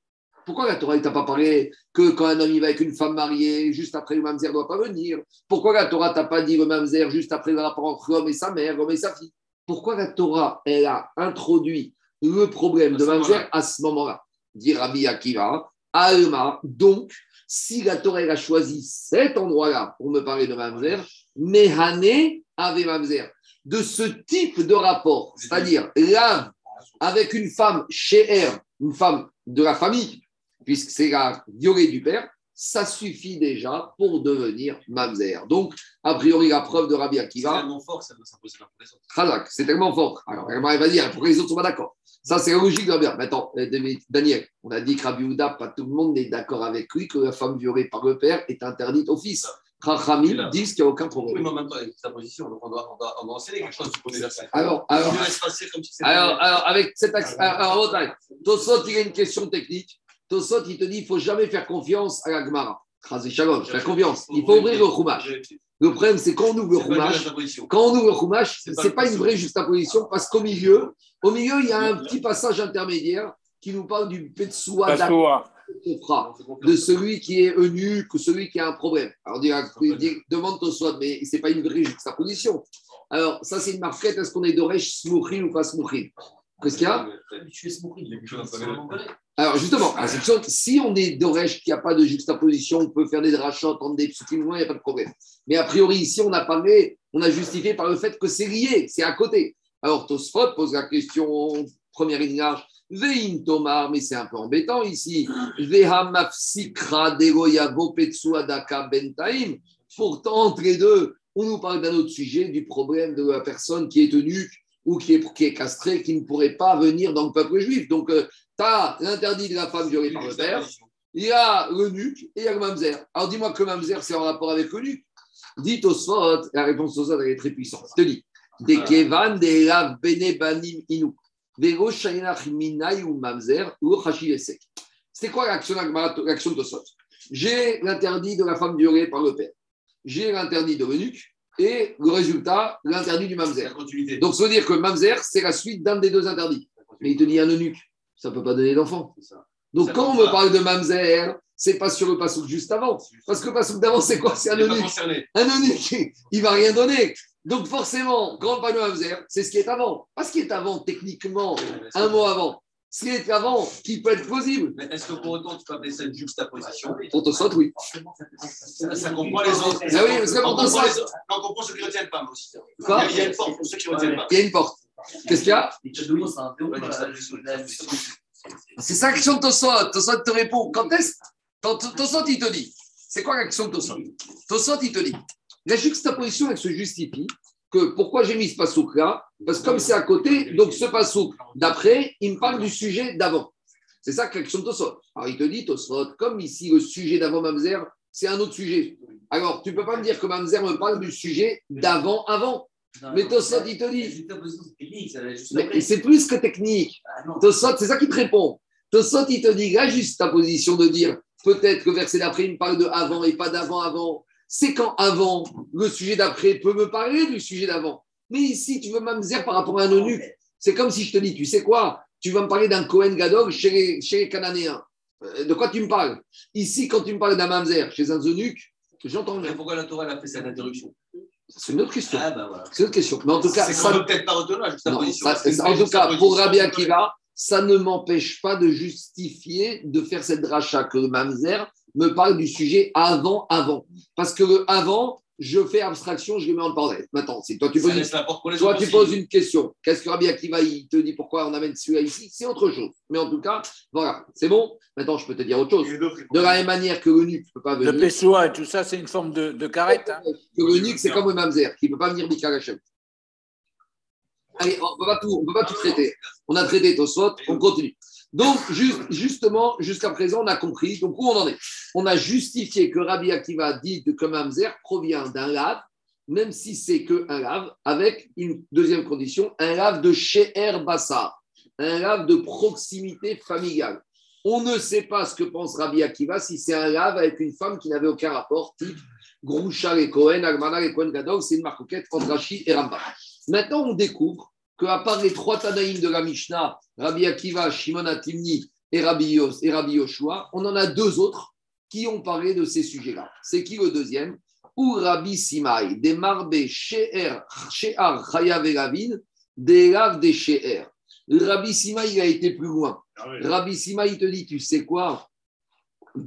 Pourquoi la Torah ne t'a pas parlé que quand un homme y va avec une femme mariée, juste après le mamzer ne doit pas venir? Pourquoi la Torah t'a pas dit le mamzer juste après le rapport entre l'homme et sa mère, l'homme et sa fille? Pourquoi la Torah, elle a introduit le problème de mamzer à ce moment-là? Dit Rabbi Akiva, Alma, donc, si la Torah a choisi cet endroit-là pour me parler de mamzer, Mehane avait mamzer. De ce type de rapport, c'est-à-dire l'âme avec une femme chez elle, une femme de la famille, puisque c'est la violée du père, ça suffit déjà pour devenir mamzer. Donc, a priori, la preuve de Rabbi Akiva. C'est tellement fort que ça doit s'imposer pour les autres. c'est tellement fort. Alors, elle va dire pourquoi les autres sont pas d'accord Ça, c'est la logique de Rabbi Maintenant, euh, Daniel, on a dit que Rabbi Houda, pas tout le monde n'est d'accord avec lui que la femme violée par le père est interdite au fils. Rachamim disent qu'il n'y a aucun problème. Oui, mais en même temps, avec sa position, donc on doit, on doit, on doit enseigner quelque chose du. Alors, alors, alors, alors, avec cet axe, alors, Tosot, il y a une question technique. Tosot, il te dit qu'il ne faut jamais faire confiance à la Gemara. Shalom, faire confiance. Il faut ouvrir le Chumash. Le problème, c'est quand on ouvre le Chumash, quand on ouvre le Chumash, ce n'est pas, une vraie juxtaposition parce qu'au milieu, au milieu, il y a un petit passage intermédiaire qui nous parle du Petsoua de celui qui est eunuque ou celui qui a un problème. Alors, il dit, demande ton soit, mais ce n'est pas une vraie juxtaposition. Alors, ça, c'est une marquette. Est-ce qu'on est d'Oresh Smouchin ou pas Smouchin Qu'est-ce qu'il y a? Alors justement, si on est d'Oresh, qu'il n'y a pas de juxtaposition, on peut faire des rachats, entendre des psukim, il n'y a pas de problème. Mais a priori, ici, on a parlé, on a justifié par le fait que c'est lié, c'est à côté. Alors Tosfot pose la question, première ligne large, Vein Tomar, mais c'est un peu embêtant ici. Pourtant, entre les deux, on nous parle d'un autre sujet, du problème de la personne qui est tenue ou qui est, qui est castrée, qui ne pourrait pas venir dans le peuple juif. Donc, euh, tu as l'interdit de la femme violée par le père, il y a le nuque et il y a le mamzer. Alors, dis-moi que le mamzer, c'est en rapport avec le nuque. Dit au la réponse au elle est très puissante. Je te dis, des kevan, des lav, bene, banim, inu. C'était quoi l'action de Tosot J'ai l'interdit de la femme violée par le père. J'ai l'interdit de l'eunuque et le résultat, l'interdit du mamzer. Donc, ça veut dire que mamzer, c'est la suite d'un des deux interdits. Mais il te dit un eunuque, ça ne peut pas donner d'enfant. Donc, quand on me parle de mamzer, c'est pas sur le passouk juste avant. Parce que le passouk d'avant, c'est quoi? C'est un eunuque. Un eunuque, il va rien donner. Donc forcément, grand panneau Hamzer, c'est ce qui est avant. Pas ce qui est avant techniquement, un mot avant. Ce qui est avant, qui peut être plausible. Mais est-ce que pour autant tu peux appeler ça une juxtaposition? Pour te saute, oui. Ça, comprend les autres. Ah oui, parce que on, comprend on ceux qui ne retiennent pas, mais aussi. Quoi? Il y a une porte pour ceux qui ne retiennent pas. Il y a une porte. Qu'est-ce qu'il y a? C'est ça l'action de Tosot. Tosot te répond. Quand est-ce Tosot, il te dit. C'est quoi l'action de Tosot Tosot, il te dit. La juxtaposition, elle se justifie que pourquoi j'ai mis ce pasouk là Parce que comme c'est à côté, donc ce pasouk d'après, il me parle du sujet d'avant. C'est ça que l'action de Tosot. Alors il te dit, Tosot, comme ici le sujet d'avant Mamzer, c'est un autre sujet. Alors tu ne peux pas me dire que Mamzer me parle du sujet d'avant avant. Mais Tosot, il te dit. C'est plus que technique. Tosot, c'est ça qui te répond. Tosot, il te dit, là, juste ta position de dire peut-être que verset d'après, il me parle de avant et pas d'avant avant c'est quand avant, le sujet d'après peut me parler du sujet d'avant. Mais ici, tu veux m'amzer par rapport à un eunuque. C'est comme si je te dis, tu sais quoi? Tu vas me parler d'un Cohen Gadog chez les, chez les Cananéens. Euh, de quoi tu me parles? Ici, quand tu me parles d'un mamzer chez un eunuque, j'entends Mais pourquoi la Torah a fait cette interruption? C'est une autre question. Ah, bah voilà. C'est une autre question. Mais en tout cas, ça ne peut-être pas retenir En tout cas, pour Rabbi Akiva, ça ne m'empêche pas de justifier de faire cette dracha que le mamzer me parle du sujet avant, avant. Parce que le avant, je fais abstraction, je le mets en parenthèse. Maintenant, si toi tu poses, une, toi, tu poses une question, qu'est-ce que Rabbi Akiva il te dit pourquoi on amène celui-là ici? C'est autre chose. Mais en tout cas, voilà, c'est bon. Maintenant, je peux te dire autre chose. De la même manière que l'eunuque ne peut pas venir. Le Pessoa et tout ça, c'est une forme de, de carrette. Hein. Que c'est comme le Mamzer, qui ne peut pas venir Bika Hachem. Allez, on ne peut pas tout traiter. On a traité Tosot, on continue. Donc, justement, jusqu'à présent, on a compris. Donc, où on en est? On a justifié que Rabbi Akiva dit que Mamzer provient d'un lave, même si c'est qu'un lave, avec une deuxième condition, un lave de Sheher Bassar, un lave de proximité familiale. On ne sait pas ce que pense Rabbi Akiva si c'est un lave avec une femme qui n'avait aucun rapport, type Groucha et Cohen, Agmana et Cohen Gadol, c'est une marcoquette entre Rashi et Rambam. Maintenant, on découvre qu'à part les trois Tanaïm de la Mishnah, Rabbi Akiva, Shimon Atimni et Rabbi, et Rabbi Yoshua, on en a deux autres qui ont parlé de ces sujets-là. C'est qui le deuxième? Ou Rabbi Simai, des Marbe She'er, She'ar Chayav et des Rav des She'er. Rabbi Simai, il a été plus loin. Ah Rabbi Simai, il te dit, tu sais quoi?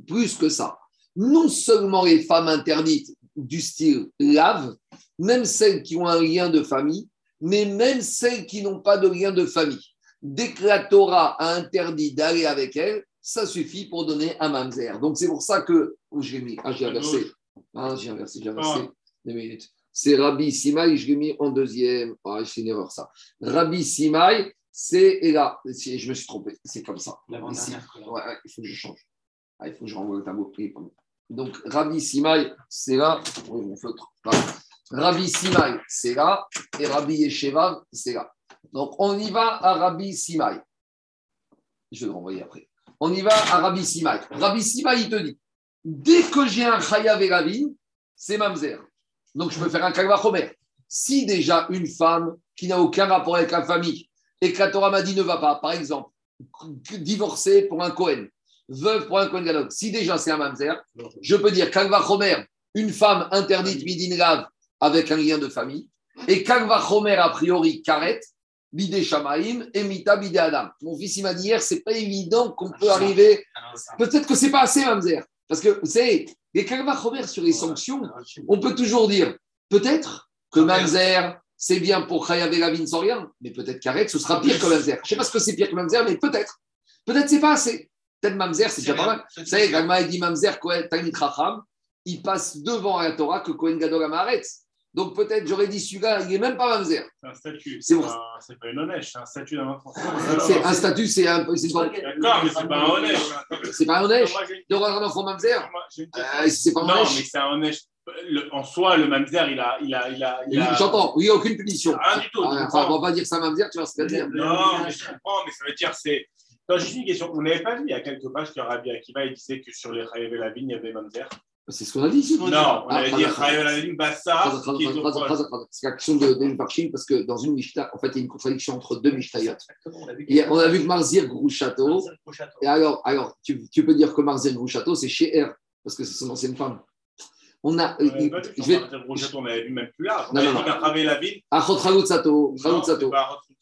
Plus que ça. Non seulement les femmes interdites du style lave, même celles qui ont un lien de famille, mais même celles qui n'ont pas de lien de famille. Dès que la Torah a interdit d'aller avec elles, ça suffit pour donner un mamzer. Donc c'est pour ça que. Où j'ai mis Ah, j'ai inversé. Ah, j'ai inversé, j'ai inversé. Deux minutes. C'est Rabbi Simai, je l'ai mis en deuxième. Ah, c'est une erreur ça. Rabbi Simai, c'est. Et là, je me suis trompé. C'est comme ça. Ouais, il faut que je change. Ah, il faut que je renvoie le tableau Donc, Rabbi Simai, c'est là. Oui, mon feutre. Rabbi Simai, c'est là, et Rabbi Yesheva, c'est là. Donc, on y va à Rabbi Simai. Je vais le renvoyer après. On y va à Rabbi Simai. Rabbi Simai, il te dit dès que j'ai un Chayav et c'est Mamzer. Donc, je peux faire un Kalvachomer. Si déjà une femme qui n'a aucun rapport avec la famille et que la Torah m'a dit ne va pas, par exemple, divorcer pour un Cohen, veuve pour un Kohen Gadol. Si déjà c'est un mamzer, je peux dire Kalva Chomer, une femme interdite midin lave avec un lien de famille, et Kalva Chomer a priori karet, bidé shamaim et mita bidé adam. Mon fils il m'a dit hier, c'est pas évident qu'on peut arriver. Peut-être que c'est pas assez mamzer, parce que vous savez, les Kalva Chomer sur les sanctions, on peut toujours dire peut-être que mamzer c'est bien pour Chayav et sans rien, mais peut-être qu'Arek, ce sera pire que Mamzer. Je ne sais pas ce que c'est pire que Mamzer, mais peut-être. Peut-être c'est pas assez. Peut-être Mamzer, c'est déjà pas mal. Vous savez, Gagma dit Mamzer, Tanit Racham, il passe devant la Torah que Kohen Gadol Amaretz. Donc peut-être j'aurais dit celui-là, il n'est même pas Mamzer. C'est un statut. C'est bon. pas, c'est pas une honnête, c'est un statut d'un enfant. C'est un statut, c'est un. C'est pas, D'accord, mais c'est pas un honnête. c'est pas un honnête. Moi, j'ai une De voir un enfant Mamzer, euh, c'est pas un Non, mais c'est un honnête. Le- en soi, le mamzer, il a. Il a, il a, il a... J'entends, oui, aucune punition. Rien du tout. Ah, on va pas dire ça Mamzer, tu vas se faire dire. Non, mais je comprends, mais ça veut dire c'est. Non, juste une question. On n'avait pas vu il y a quelques pages que Rabbi Akiva il disait que sur les Chayav et la vigne, il y avait mamzer. C'est ce qu'on a dit ici. Non, on Ah, avait dit phrase, proche. phrase, phrase. C'est la question de de Parchim parce que dans une Mishnah, en fait, il y a une contradiction entre deux Mishnayot. Et on a vu que Marzir Grouchato, et alors, alors tu, tu peux dire que Marzir Grouchato, c'est chez R, parce que c'est son ancienne femme. On a. On avait pas vu je vais. Martin Brochette, on avait vu même plus large. On Non, avait non, dit qu'à travers la Achot Raout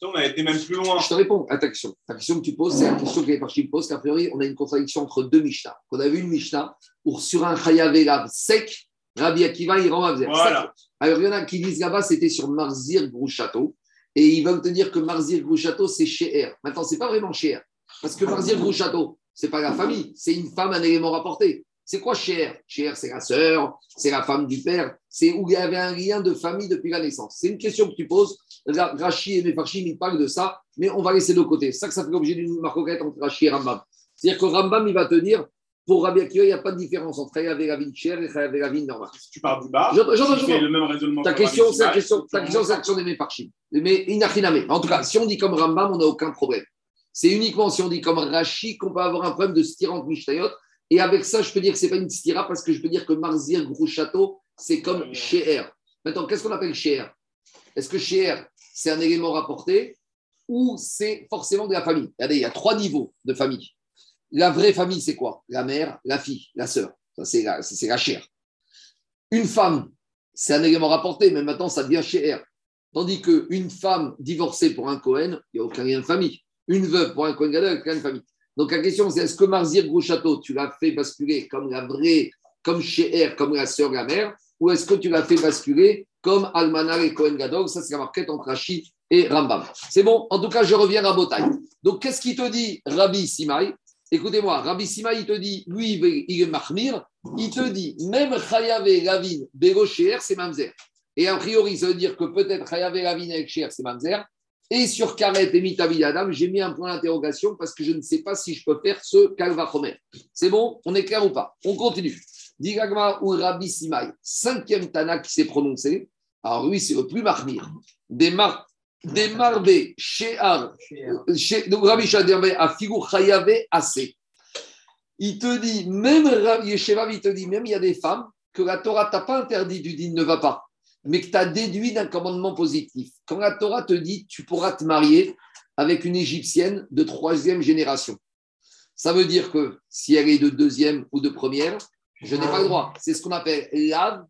On a été même plus loin. Je te réponds à ta question. Ta question que tu poses, c'est la question que les Parchim posent, qu'a priori, on a une contradiction entre deux Mishnah. On a vu une Mishnah où sur un Chayav sec, Rabbi Akiva, il rend Mavzer. Voilà. Alors, il y en a qui disent là-bas, c'était sur Marzir Grouchato. Et ils veulent te dire que Marzir Grouchato, c'est chez R. Maintenant, c'est pas vraiment chez R. Parce que Marzir Grouchato, c'est pas la famille, c'est une femme, un élément rapporté. C'est quoi chez R Chez R, c'est la sœur, c'est la femme du père, c'est où il y avait un lien de famille depuis la naissance. C'est une question que tu poses. Ra- Rachi et Mefarchim, ils parlent de ça, mais on va laisser de côté. C'est ça que ça fait l'objet d'une marcoquette entre Rachi et Rambam. C'est-à-dire que Rambam, il va te dire, pour Rabbi Akiva, il n'y a pas de différence entre Chayav et Ravine cher et Chayav et Ravine normal. Si tu pars du bas, tu fais j'entends. le même raisonnement Ta que question, c'est la question, ta question, c'est la question des Mefarchim. Mais inachiname. En tout cas, si on dit comme Rambam, on n'a aucun problème. C'est uniquement si on dit comme Rashi qu'on peut avoir un problème de stirant Mishtayot. Et avec ça, je peux dire que ce n'est pas une stira parce que je peux dire que Marzir Grouchato, c'est comme Sheher. Maintenant, qu'est-ce qu'on appelle Sheher Est-ce que Sheher, c'est un élément rapporté ou c'est forcément de la famille? Regardez, il y a trois niveaux de famille. La vraie famille, c'est quoi? La mère, la fille, la sœur. Ça, c'est la, c'est la chair. Une femme, c'est un élément rapporté, mais maintenant, ça devient chez R. Tandis qu'une femme divorcée pour un Cohen, il n'y a aucun lien de famille. Une veuve pour un Cohen Gadol, il n'y a aucun lien de famille. Donc la question, c'est est-ce que Marzir Grouchato, tu l'as fait basculer comme la vraie, comme chez R, comme la sœur, la mère, ou est-ce que tu l'as fait basculer comme Almanar et Cohen Gadol? Ça, c'est la marquette entre Rachid et Rambam. C'est bon En tout cas, je reviens à Botaï. Donc, qu'est-ce qu'il te dit, Rabbi Simaï Écoutez-moi, Rabbi Simaï, il te dit, lui, il est- Mahmir, il te dit, même Chayav et Ravine, Bego c'est Mamzer. Et a priori, ça veut dire que peut-être Chayav et Ravine avec Sheher, c'est Mamzer. Et sur Karet et Mitavi Adam, j'ai mis un point d'interrogation parce que je ne sais pas si je peux faire ce Kalva Chomer. C'est bon? On est clair ou pas? On continue. Digagma ou Rabbi Simaï, cinquième Tana qui s'est prononcé. Alors lui, c'est le plus Mahmir. Des mar des donc Rabbi Shaderbe a figure Chayavé assez. Il te dit, même Rabbi il te dit, même il y a des femmes que la Torah t'a pas interdit du dit ne va pas, mais que tu as déduit d'un commandement positif. Quand la Torah te dit, tu pourras te marier avec une Égyptienne de troisième génération. Ça veut dire que si elle est de deuxième ou de première, je n'ai pas le droit. C'est ce qu'on appelle Lav,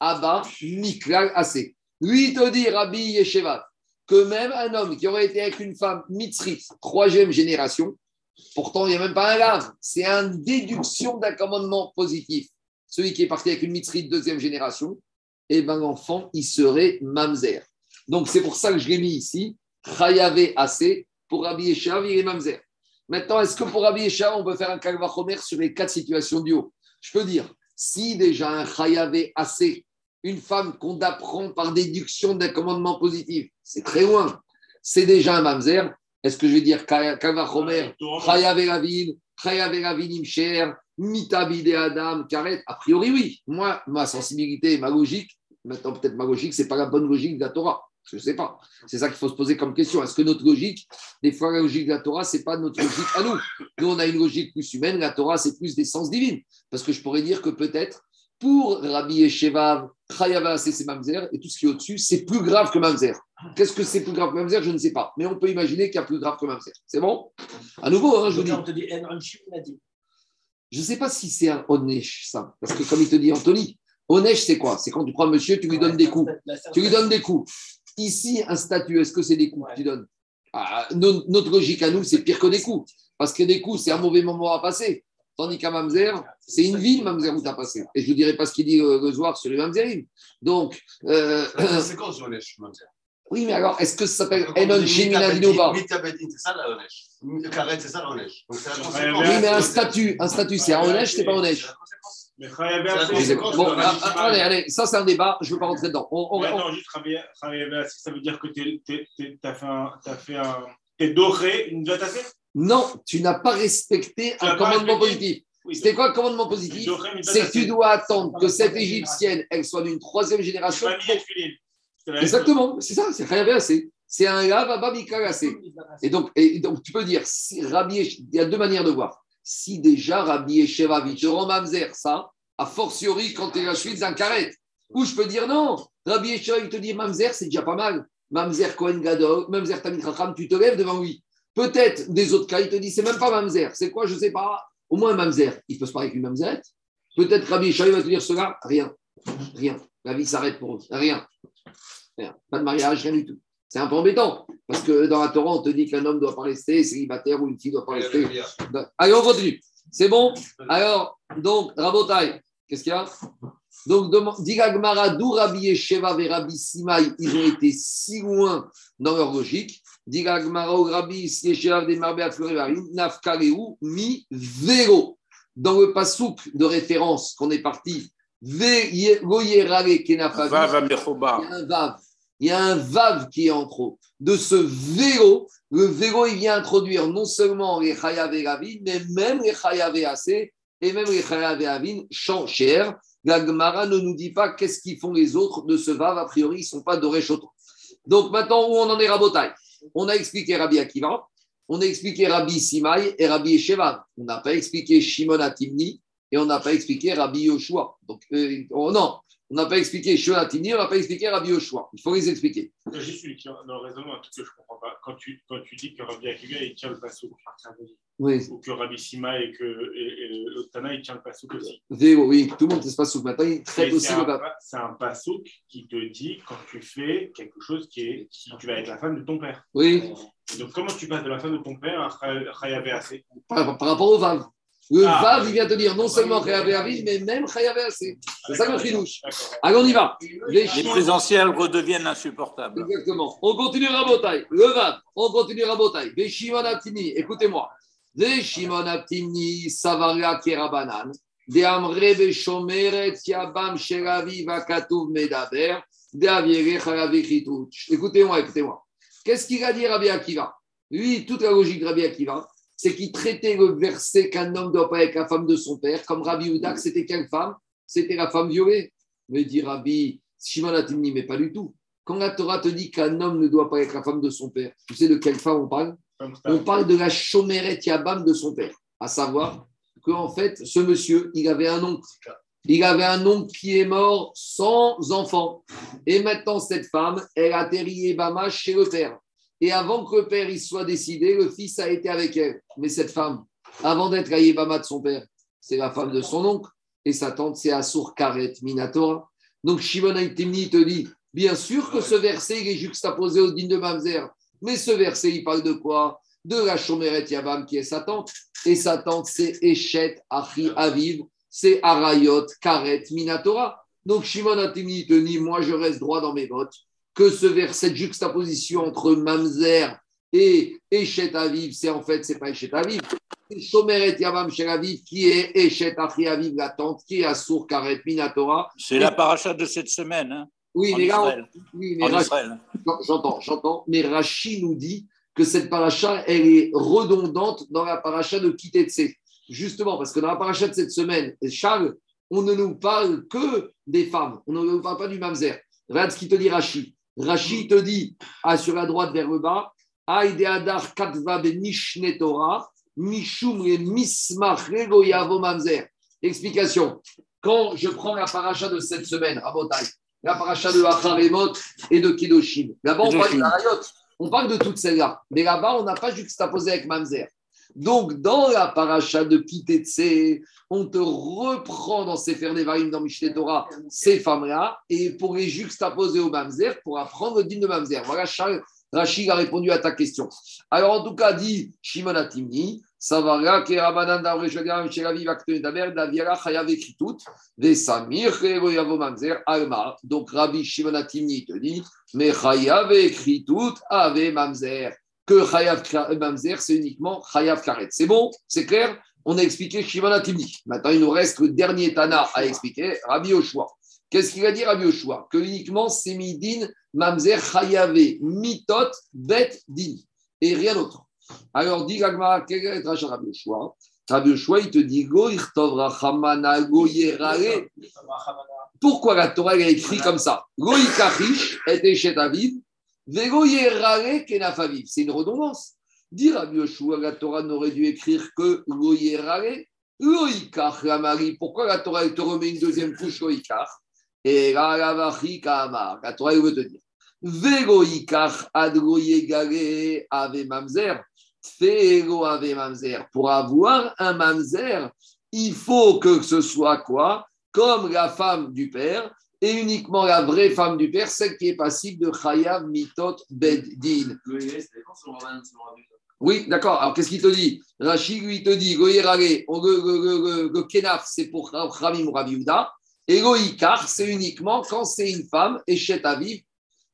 Abba, Miklal, Assez. Lui, te dit, Rabbi Yeshevav, que même un homme qui aurait été avec une femme mitzrit, troisième génération, pourtant il n'y a même pas un lave, c'est une déduction d'un commandement positif. Celui qui est parti avec une mitzrit deuxième génération, eh ben l'enfant, il serait mamzer. Donc c'est pour ça que je l'ai mis ici, Chayavé assez, pour Rabbi Yeshav, il est mamzer. Maintenant, est-ce que pour Rabbi Yeshav, on peut faire un kalvachomer sur les quatre situations du haut? Je peux dire, si déjà un Chayavé assez, une femme qu'on apprend par déduction d'un commandement positif, c'est très loin. C'est déjà un mamzer. Est-ce que je vais dire Kavachomer, Chayav Elavin, Chayav Elavin Imcher, Mitabide Adam, Karet A priori, oui. Moi, ma sensibilité, ma logique, maintenant peut-être ma logique, c'est pas la bonne logique de la Torah. Je ne sais pas. C'est ça qu'il faut se poser comme question. Est-ce que notre logique, des fois la logique de la Torah, c'est pas notre logique à nous? Nous, on a une logique plus humaine. La Torah, c'est plus des sens divines. Parce que je pourrais dire que peut-être pour Rabbi Eshevav, Chayava, c'est Mamzer, et tout ce qui est au-dessus, c'est plus grave que Mamzer. Qu'est-ce que c'est plus grave que Mamzer Je ne sais pas. Mais on peut imaginer qu'il y a plus grave que Mamzer. C'est bon? À nouveau, hein, je vous dis. on te dit En Anshim, il a dit. Je ne sais pas si c'est un onesh, ça. Parce que comme il te dit Anthony, onesh, c'est quoi C'est quand tu prends un monsieur, tu lui donnes des coups. Tu lui donnes des coups. Ici, un statut, est-ce que c'est des coups que tu donnes Ah, no- Notre logique à nous, c'est pire que des coups. Parce que des coups, c'est un mauvais moment à passer. Tandis qu'à Mamzer, c'est une ville, Mamzer, où tu as passé. Et je ne dirais pas ce qu'il dit euh, le soir sur les Mamzerim. Donc, euh, C'est quoi ce Onesh oui, mais alors, est-ce que ça s'appelle Enon Sheminadin ou pas Mitabedin, c'est ça la Onesh. Karet, c'est ça la Onesh. Donc c'est la Ouais, conséquence. Oui, mais un statut, un statut, c'est un Onesh, c'est pas Onesh. Bon, ah, ah, allez, allez, ça c'est un débat, je ne veux pas rentrer dedans. On- on- Mais on- attends, juste Chayavé Assi, ça veut dire que t'es- t'as fait un. T'as fait un. T'es doré une assez Non, tu n'as pas respecté Tu un commandement respecté positif. Oui, C'était quoi le commandement positif C'est que tu dois attendre que cette égyptienne, elle soit d'une troisième génération. Famille Exactement, c'est ça, c'est assez. C'est un Babika assez. Et donc, et donc, tu peux dire, Rabbi il y a deux manières de voir. Si déjà Rabbi Eshevavi te rend Mamzer, ça, a fortiori quand tu es la suite d'un carré. Ou je peux dire non, Rabbi Eshevavi te dit Mamzer, c'est déjà pas mal. Mamzer Kohen Gadol, Mamzer Tamit Racham, tu te lèves devant lui. Peut-être des autres cas, il te dit c'est même pas Mamzer. C'est quoi, je sais pas. Au moins Mamzer, il peut se parler avec une Mamzerette. Peut-être Rabbi Eshevavi va te dire cela, rien. Rien. La vie s'arrête pour eux. Rien. Rien. Pas de mariage, rien du tout. C'est un peu embêtant, parce que dans la Torah, on te dit qu'un homme ne doit pas rester célibataire ou une fille ne doit pas rester. Allez, on continue. C'est bon? Alors, donc, Rabotai, qu'est-ce qu'il y a? Donc, Gagmara, d'où Rabbi Yesheva et Rabbi Simaï, ils ont été si loin dans leur logique. Ou Rabbi Yesheva des Nafkareu, mi vélo. Dans le pasouk de référence qu'on est parti, Il y a un vav. Il y a un vav qui est en trop. De ce vélo, le vélo, il vient introduire non seulement les chayav et mais même les chayav et et même les chayav et cher. La Gemara ne nous dit pas qu'est-ce qu'ils font les autres de ce vav. A priori, ils ne sont pas dorés choton. Donc maintenant, où on en est Rabotai? On a expliqué Rabbi Akiva, on a expliqué Rabbi Simai et Rabbi Eshevan. On n'a pas expliqué Shimon Atimni et on n'a pas expliqué Rabbi Yoshua. Donc, euh, oh, non, on n'a pas expliqué Shimon Atimni, on n'a pas expliqué Rabbi Yoshua. Il faut les expliquer. J'ai juste dans le raisonnement, un truc que je ne comprends pas. Quand tu, quand tu dis que Rabbi Akiva, il tient le pasouk, Oui, ou que Rabbi Sima et que le Tana, il tient le pasouk aussi. vélo, oui, tout le monde ne sait pas sous matin, il traite aussi C'est le un, pa- c'est un pasouk qui te dit quand tu fais quelque chose qui est. Qui, tu vas être la femme de ton père. Oui, donc, comment tu passes de la femme de ton père à Chayavé par, par rapport au vav. Le Ah. vav, il vient te dire non seulement Chayav et Aviv, mais même Chayav et assez. C'est ça le chidouche. Allez, on y va. Les Les présentiels redeviennent insupportables. Exactement. On continue Rabotai. Le Vav. On continue Rabotai. Ve Shimon Aptini. Écoutez-moi. Ve Shimon Aptini, Savaria Kerabanan. De Amre Beshomeret Yabam Sheravi Vakatuv Medaber. De Aviere Charavi Chitut. Écoutez-moi, écoutez-moi. Qu'est-ce qu'il a dit Rabbi Akiva? Lui, toute la logique de Rabbi Akiva, c'est qu'il traitait le verset qu'un homme ne doit pas être la femme de son père, comme Rabbi Udak, c'était quelle femme? C'était la femme violée. Mais dit Rabbi Shimon Atimni, mais pas du tout. Quand la Torah te dit qu'un homme ne doit pas être la femme de son père, tu sais de quelle femme on parle? On parle de la chomeret Yabam de son père. À savoir qu'en fait, ce monsieur, il avait un oncle. Il avait un oncle qui est mort sans enfant. Et maintenant, cette femme, elle a atterri Ebama chez le père. Et avant que le père il soit décidé, le fils a été avec elle. Mais cette femme, avant d'être à Yébama de son père, c'est la femme de son oncle. Et sa tante, c'est Assur Karet Minatora. Donc Shimon Aitimni te dit, bien sûr que ce verset, il est juxtaposé au digne de Mamzer. Mais ce verset, il parle de quoi? De la Shomeret Yabam qui est sa tante. Et sa tante, c'est Eshet Achi Aviv, c'est Arayot Karet Minatora. Donc Shimon Aitimni te dit, moi je reste droit dans mes votes que ce vers, cette juxtaposition entre Mamzer et Eshet Aviv, c'est en fait, c'est pas Eshet Aviv, c'est Yavam Shel Aviv qui est Eshet Achi Aviv, la tante, qui est Assur Karet Minatora. C'est la paracha de cette semaine, hein, Oui, en mais là, oui, mais j'entends, j'entends, mais Rashi nous dit que cette paracha, elle est redondante dans la paracha de Kitetse. Justement, parce que dans la paracha de cette semaine, Charles, on ne nous parle que des femmes, on ne nous parle pas du mamzer. Regarde ce qu'il te dit Rashi. Rashi te dit, ah, sur la droite vers le bas, Aïde Adar Katva Mishne Torah, Mishum le Mismach Rego Yavo Mamzer. Explication. Quand je prends la paracha de cette semaine, Rabotai, la paracha de Acharemot et de Kedoshim, là-bas on parle de. Harayot, on parle de toutes celles-là. Mais là-bas, on n'a pas juxtaposé avec Mamzer. Donc, dans la paracha de Kitetse, on te reprend dans Sefer Nevarim, dans Mishneh Torah, ces femmes-là, et pour les juxtaposer au Mamzer, pour apprendre le din de Mamzer. Voilà, Charles, Rachid a répondu à ta question. Alors, en tout cas, dit Shimon Atimni, ça va là, que Rabanan d'Avreshagam, Shelavi, Vakte Daber, Daviara, Chayav Ekritut, Vesamir, Yavo Mamzer, Alma. Donc, Rabbi Shimon Atimni te dit, mais Chayav Ekritut, Ave Mamzer. Que Chayav Mamzer, c'est uniquement Chayav Karet. C'est bon C'est clair? On a expliqué Shimon Atimni. Maintenant, il nous reste le dernier Tana à expliquer, Rabbi Oshua. Qu'est-ce qu'il va dire Rabbi Oshua Que uniquement c'est midin mamzer chayave mitot bet din et rien d'autre. Alors dit Gagmara, quel est Rabbi Oshua Rabbi Oshua, il te dit go rachamana go yerare. Pourquoi la Torah elle a écrit comme ça? Go ikachish et eshet aviv. C'est une redondance. Dit Rabbi Oshua, la Torah n'aurait dû écrire que go yerare. Loïkach, la Marie, pourquoi la Torah te remet une deuxième couche loïkach et la la Torah veut te dire Vegoikach adgoyegare ave mamzer. Fego ave mamzer. Pour avoir un mamzer, il faut que ce soit quoi? Comme la femme du père, et uniquement la vraie femme du père, celle qui est passible de Chayav Mitot Beddin. Oui, d'accord. Alors, qu'est-ce qu'il te dit? Rachid lui te dit Goyerare, le Kenaf, c'est pour Ramim Rabiuda. Et Goïkar, c'est uniquement quand c'est une femme, et Chet Aviv.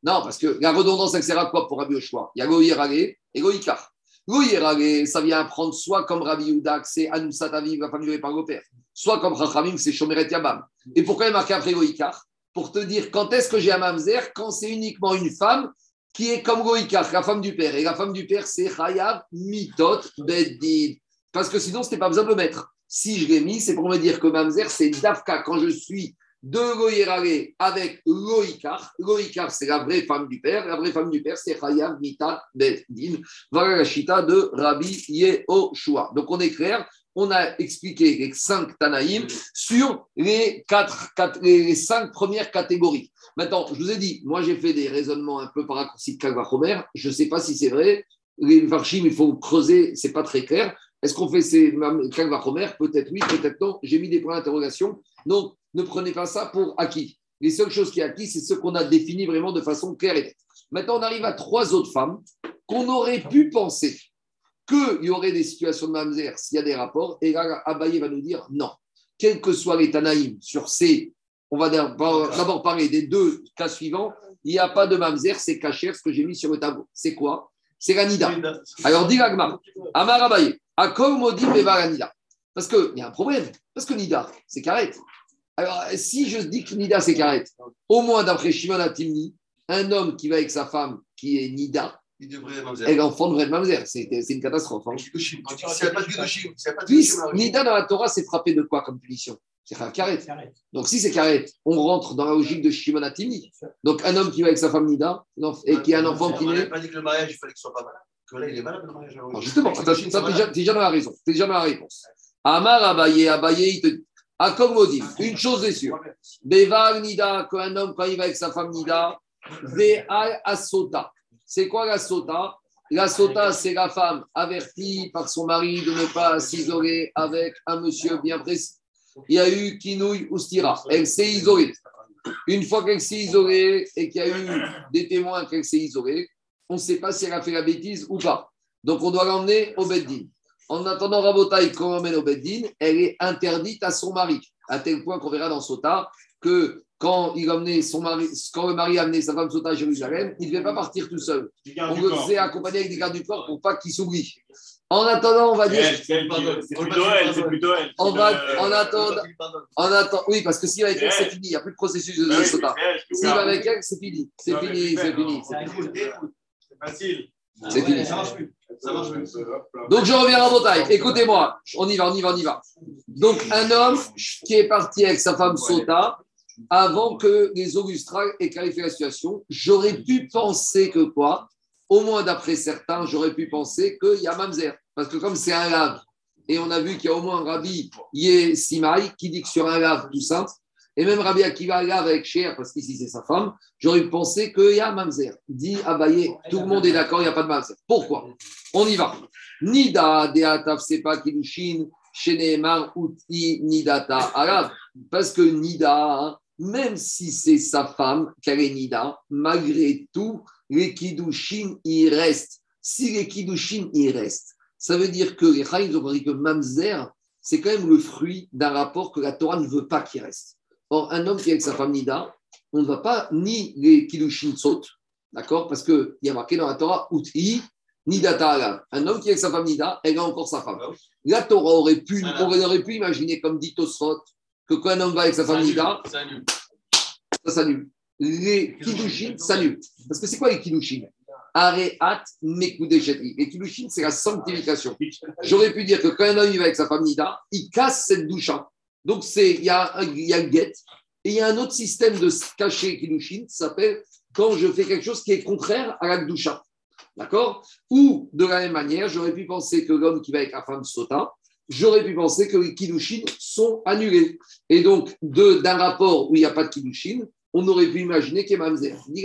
Non, parce que la redondance, elle sert à quoi pour Rabbi Oshua Il y a Goïrage et Goïkar. Goïrage, ça vient apprendre soit comme Rabbi Uda, c'est Anoussat Aviv, la par le père, soit comme Chachamim, c'est Shomeret Yabam. Et pourquoi il marqué après Goïkar Pour te dire quand est-ce que j'ai un mamzer Quand c'est uniquement une femme qui est comme Goïkar, la femme du père. Et la femme du père, c'est Chayav Mitot Beddin. Parce que sinon, ce n'est pas besoin de le mettre. Si je l'ai mis, c'est pour me dire que Mamzer, c'est Dafka quand je suis de Goyerare avec Loïkar. Loïkar, c'est la vraie femme du père. La vraie femme du père, c'est Chayav Mita Bedin. Voilà de Rabbi Yehoshua. Donc on est clair, on a expliqué les cinq Tanaïm sur les, quatre, les cinq premières catégories. Maintenant, je vous ai dit, moi j'ai fait des raisonnements un peu par raccourci de Kalvachomer. Je ne sais pas si c'est vrai. Les Varchim, il faut creuser, c'est pas très clair. Est-ce qu'on fait ces Kalvachomer Peut-être oui, peut-être non. J'ai mis des points d'interrogation. Donc, ne prenez pas ça pour acquis. Les seules choses qui sont acquis, c'est ce qu'on a défini vraiment de façon claire et nette. Maintenant, on arrive à trois autres femmes qu'on aurait pu penser qu'il y aurait des situations de mamzer s'il y a des rapports. Et là, Abaye va nous dire non. Quels que soient les Tanaïm sur ces, on va d'abord parler des deux cas suivants. Il n'y a pas de mamzer, c'est caché ce que j'ai mis sur le tableau. C'est quoi? C'est la Nida. Alors, dit Agmar, Amar Abaye, Akol Modi Nida. Parce qu'il y a un problème. Parce que Nida, c'est carré. Alors, si je dis que Nida, c'est Karet, au moins d'après Shimon Atimni, un homme qui va avec sa femme qui est Nida, elle enfant devrait être mamzer. C'est une catastrophe. Hein. Nida dans la Torah, c'est frappé de quoi comme punition? C'est Karet. Donc, si c'est Karet, on rentre dans la logique de Shimon Atimni. Donc, un homme qui va avec sa femme Nida et qui a un enfant qui naît. pas dit que le mariage, il fallait qu'il soit pas malade. Que là, il est malade, le mariage. Justement, tu es déjà dans la raison. Tu déjà dans la réponse. Amar Abaye, Abaye, il te dit Akomodif, une chose est sûre. Bevar Nida, quand un homme, quand il va avec sa femme Nida, Ve'al Asota. C'est quoi la sota? La sota, c'est la femme avertie par son mari de ne pas s'isoler avec un monsieur bien précis. Il y a eu Kinouille Oustira. Elle s'est isolée. Une fois qu'elle s'est isolée et qu'il y a eu des témoins qu'elle s'est isolée, on ne sait pas si elle a fait la bêtise ou pas. Donc on doit l'emmener au Beddin. En attendant Rabotaï qu'on emmène au Beddin, elle est interdite à son mari, à tel point qu'on verra dans Sota que quand, il son mari, quand le mari a amené sa femme Sota à Jérusalem, il ne devait pas partir tout seul. On le faisait accompagner avec des gardes du corps pour pas qu'il s'oublie. En attendant, on va dire. C'est plutôt elle, c'est plutôt elle. On va, en attendant, en attendant, oui, parce que s'il va avec elle, c'est fini. Il n'y a plus de processus de Sota. S'il va avec elle, c'est fini. C'est fini, c'est fini. C'est facile. C'est fini. Donc je reviens à Bretagne. Écoutez-moi, on y va, on y va, on y va. Donc un homme qui est parti avec sa femme Sota avant que les Augustra aient clarifié la situation, j'aurais pu penser que quoi? Au moins d'après certains, j'aurais pu penser qu'il y a Mamzer. Parce que comme c'est un lave, et on a vu qu'il y a au moins un rabbi, Yé Simaï, qui dit que sur un lave tout simple, Et même Rabbi Akiva là avec Cher, parce qu'ici c'est sa femme, j'aurais pensé qu'il y a Mamzer. Dit Abaye, tout le monde est d'accord, il n'y a pas de Mamzer. Pourquoi? On y va. Nida deataf sepa kilushin sheneemar uti nidata arabe. Parce que Nida, hein, même si c'est sa femme, qu'elle est Nida, malgré tout, les Kiddushin, il reste. Si les Kiddushin, il reste, ça veut dire que les Chaïs ont compris que Mamzer, c'est quand même le fruit d'un rapport que la Torah ne veut pas qu'il reste. Or, un homme qui est avec sa femme Nida, on ne va pas ni les Kiddushin sautent, d'accord Parce qu'il y a marqué dans la Torah, Uti, Alav. Un homme qui est avec sa femme Nida, elle a encore sa femme. La Torah aurait pu, on aurait pu imaginer, comme dit Tosfot, que quand un homme va avec sa femme Nida, ça s'annule. Les Kiddushin s'annulent. Parce que c'est quoi les Kiddushin? Areat Mekudeshetri. Les Kiddushin, c'est la sanctification. J'aurais pu dire que quand un homme va avec sa femme Nida, il casse cette doucha. Donc, il y a, y a le get. Et il y a un autre système de cacher Kiddushin, ça s'appelle quand je fais quelque chose qui est contraire à la doucha. D'accord? Ou, de la même manière, j'aurais pu penser que l'homme qui va avec la femme Sota, j'aurais pu penser que les Kiddushin sont annulés. Et donc, d'un rapport où il n'y a pas de Kiddushin, on aurait pu imaginer qu'il y. Dit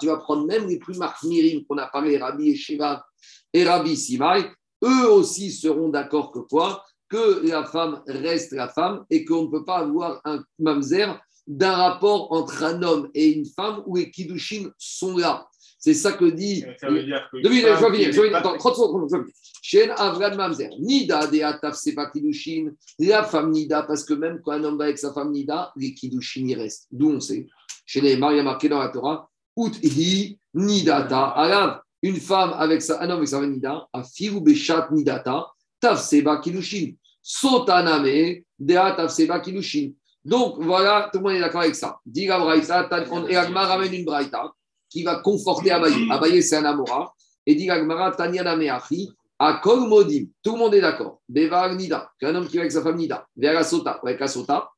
tu vas prendre même les plus marmirim qu'on a parlé, Rabbi et Shiva et Rabbi Simai, eux aussi seront d'accord que quoi? Que la femme reste la femme et qu'on ne peut pas avoir un Mamzer d'un rapport entre un homme et une femme où les Kiddushin sont là. C'est ça que dit. Ça veut dire que. Je vais pas- Attends, 30 secondes. 30 secondes. Shen Avran Mamzer. Nida de Ataf Sepa Kiddushin. La femme Nida, parce que même quand un homme va avec sa femme Nida, les Kiddushin y restent. D'où on sait. Chez les il a marqué dans la Torah Ut hi Nidata Alav. Une femme avec sa, un homme avec sa femme Nida, a firu Beshat Nidata, Taf Seba Kiddushin. Sotaname Dea Taf Seba Kiddushin. Donc voilà, tout le monde est d'accord avec ça. Dit la Braïta, et Agma ramène une Braïta qui va conforter Abaye. Abaye, c'est un Amora. Et dit Agmara, Tanyana Meachi, à Modim. Tout le monde est d'accord. Beva Nida, qu'un homme qui va avec sa femme Nida, vers la Sota, avec la Sota.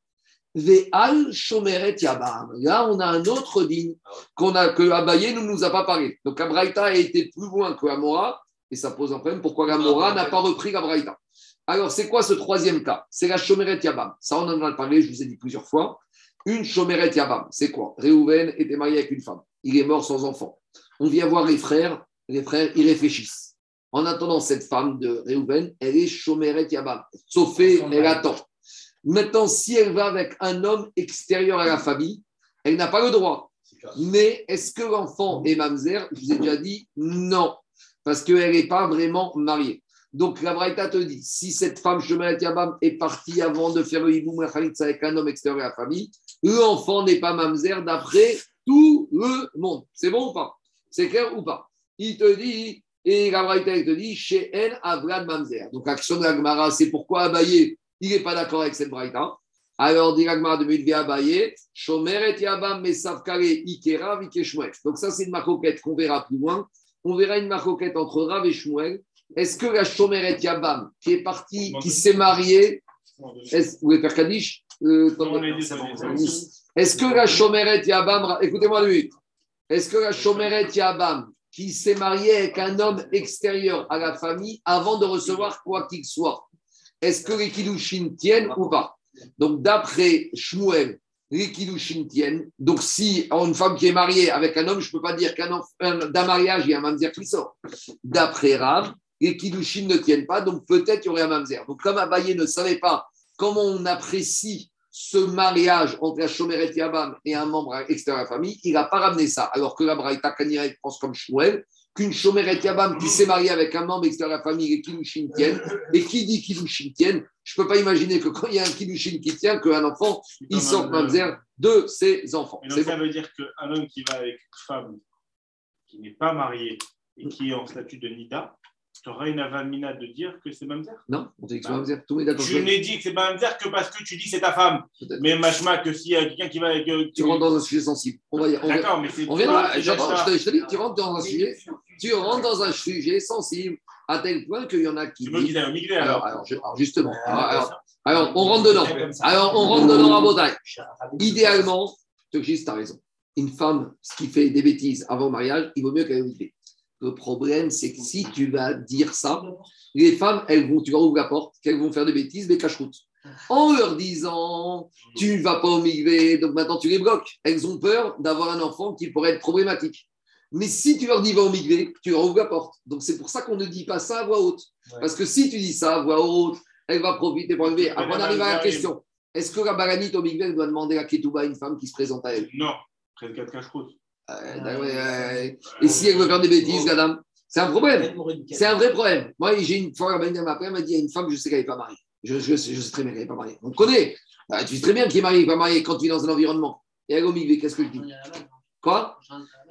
Ve'al Shomeret Yabam. Là, on a un autre digne qu'on que Abaye ne nous a pas parlé. Donc, Abraïta a été plus loin que Amora, et ça pose un problème. Pourquoi Amora n'a pas repris l'Abraïta Alors, c'est quoi ce troisième cas? C'est la Shomeret Yabam. Ça, on en a parlé, je vous ai dit plusieurs fois. Une Shomeret Yabam, c'est quoi? Réhouven était marié avec une femme. Il est mort sans enfant. On vient voir les frères. Les frères, ils réfléchissent. En attendant, cette femme de Réhouven, elle est Shomeret Yabam. Sauf elle attend. Maintenant, si elle va avec un homme extérieur à la famille, elle n'a pas le droit. Mais est-ce que l'enfant est mamzer? Je vous ai déjà dit non, parce qu'elle n'est pas vraiment mariée. Donc la Braïta te dit, si cette femme Shomeret Yabam est partie avant de faire le hiboum avec un homme extérieur à la famille, l'enfant n'est pas mamzer d'après tout le monde. C'est bon ou pas? C'est clair ou pas? Il te dit, et la Braïta te dit, chez elle, Avlad mamzer. Donc action de la c'est pourquoi Abaye, il n'est pas d'accord avec cette Braïta. Alors, dit la Gemara de Mulvi Abaye, Shomeret Yabam Mesavkale Ikera Vikeshmuel. Donc ça, c'est une marcoquette qu'on verra plus loin. On verra une marcoquette entre Rav et Shmuel. Est-ce que la Shomeret Yabam, qui est partie, qui s'est mariée, bon, c'est bon. Est-ce que la Shomeret Yabam, écoutez-moi minute. Est-ce que la Shomeret Yabam, qui s'est mariée avec un homme extérieur à la famille avant de recevoir quoi qu'il soit, est-ce que les Kiddushin tiennent ou pas? Donc, d'après Shmuel, les Kiddushin tiennent. Donc, si une femme qui est mariée avec un homme, je ne peux pas dire qu'un d'un mariage, il y a un mamzer qui sort. D'après Rav, les Kiddushin ne tiennent pas, donc peut-être il y aurait un mamzer. Donc, comme Abaye ne savait pas comment on apprécie ce mariage entre la Shomeret Yabam et un membre extérieur à la famille, il n'a pas ramené ça. Alors que la Braïta pense comme Shmuel, qu'une Shomeret Yabam qui s'est mariée avec un membre extérieur à la famille et Kiddushin tiennent, et qui dit Kiddushin tiennent, je ne peux pas imaginer que quand il y a un Kiddushin qui tient, qu'un enfant, il sorte mamzer de ses enfants. Et donc, bon. ça veut dire qu'un homme qui va avec une femme qui n'est pas mariée et qui est en statut de Nida, tu auras une avamina de dire que c'est Mamzer Non, on dit que c'est mamzer. Tout le monde est d'accord. Je n'ai dit que c'est Mamzer que parce que tu dis c'est ta femme. Mais machma que s'il y a quelqu'un qui va avec. euh, Tu rentres dans un sujet sensible. On va on D'accord, mais c'est. On ça. je te, dis, tu rentres dans un sujet, tu rentres dans un sujet sensible, à tel point qu'il y en a qui C'est moi qui disent. t'ai migré Alors, alors. justement, alors, alors, on rentre dedans. Alors, on rentre dedans à Bretagne. Idéalement, tu as raison. Une femme, ce qui fait des bêtises avant le mariage, il vaut mieux qu'elle ait oublié. Le problème, c'est que si tu vas dire ça, les femmes, elles vont, tu vas ouvrir la porte, qu'elles vont faire des bêtises, des cache-routes. en leur disant Tu ne vas pas au migvé, donc maintenant tu les bloques. Elles ont peur d'avoir un enfant qui pourrait être problématique. Mais si tu leur dis va au migvé, tu leur ouvres la porte. Donc c'est pour ça qu'on ne dit pas ça à voix haute. Parce que si tu dis ça à voix haute, elle va profiter pour enlever. Après, on arrive à la question est-ce que la balanite au migvé elle doit demander à Ketouba, une femme qui se présente à elle? Non, 34 cache-croûte. Euh, ouais, ouais. Et si elle veut faire des bêtises, madame C'est un problème. C'est un vrai problème. Moi, j'ai une fois, la elle m'a dit a une femme, je sais qu'elle n'est pas mariée. Je, je, sais- je sais très bien qu'elle n'est pas mariée. On te connaît. Ah, tu sais très bien qu'il est marié, pas marié quand tu es dans un environnement. Et elle au migvé, qu'est-ce que je dis? Quoi?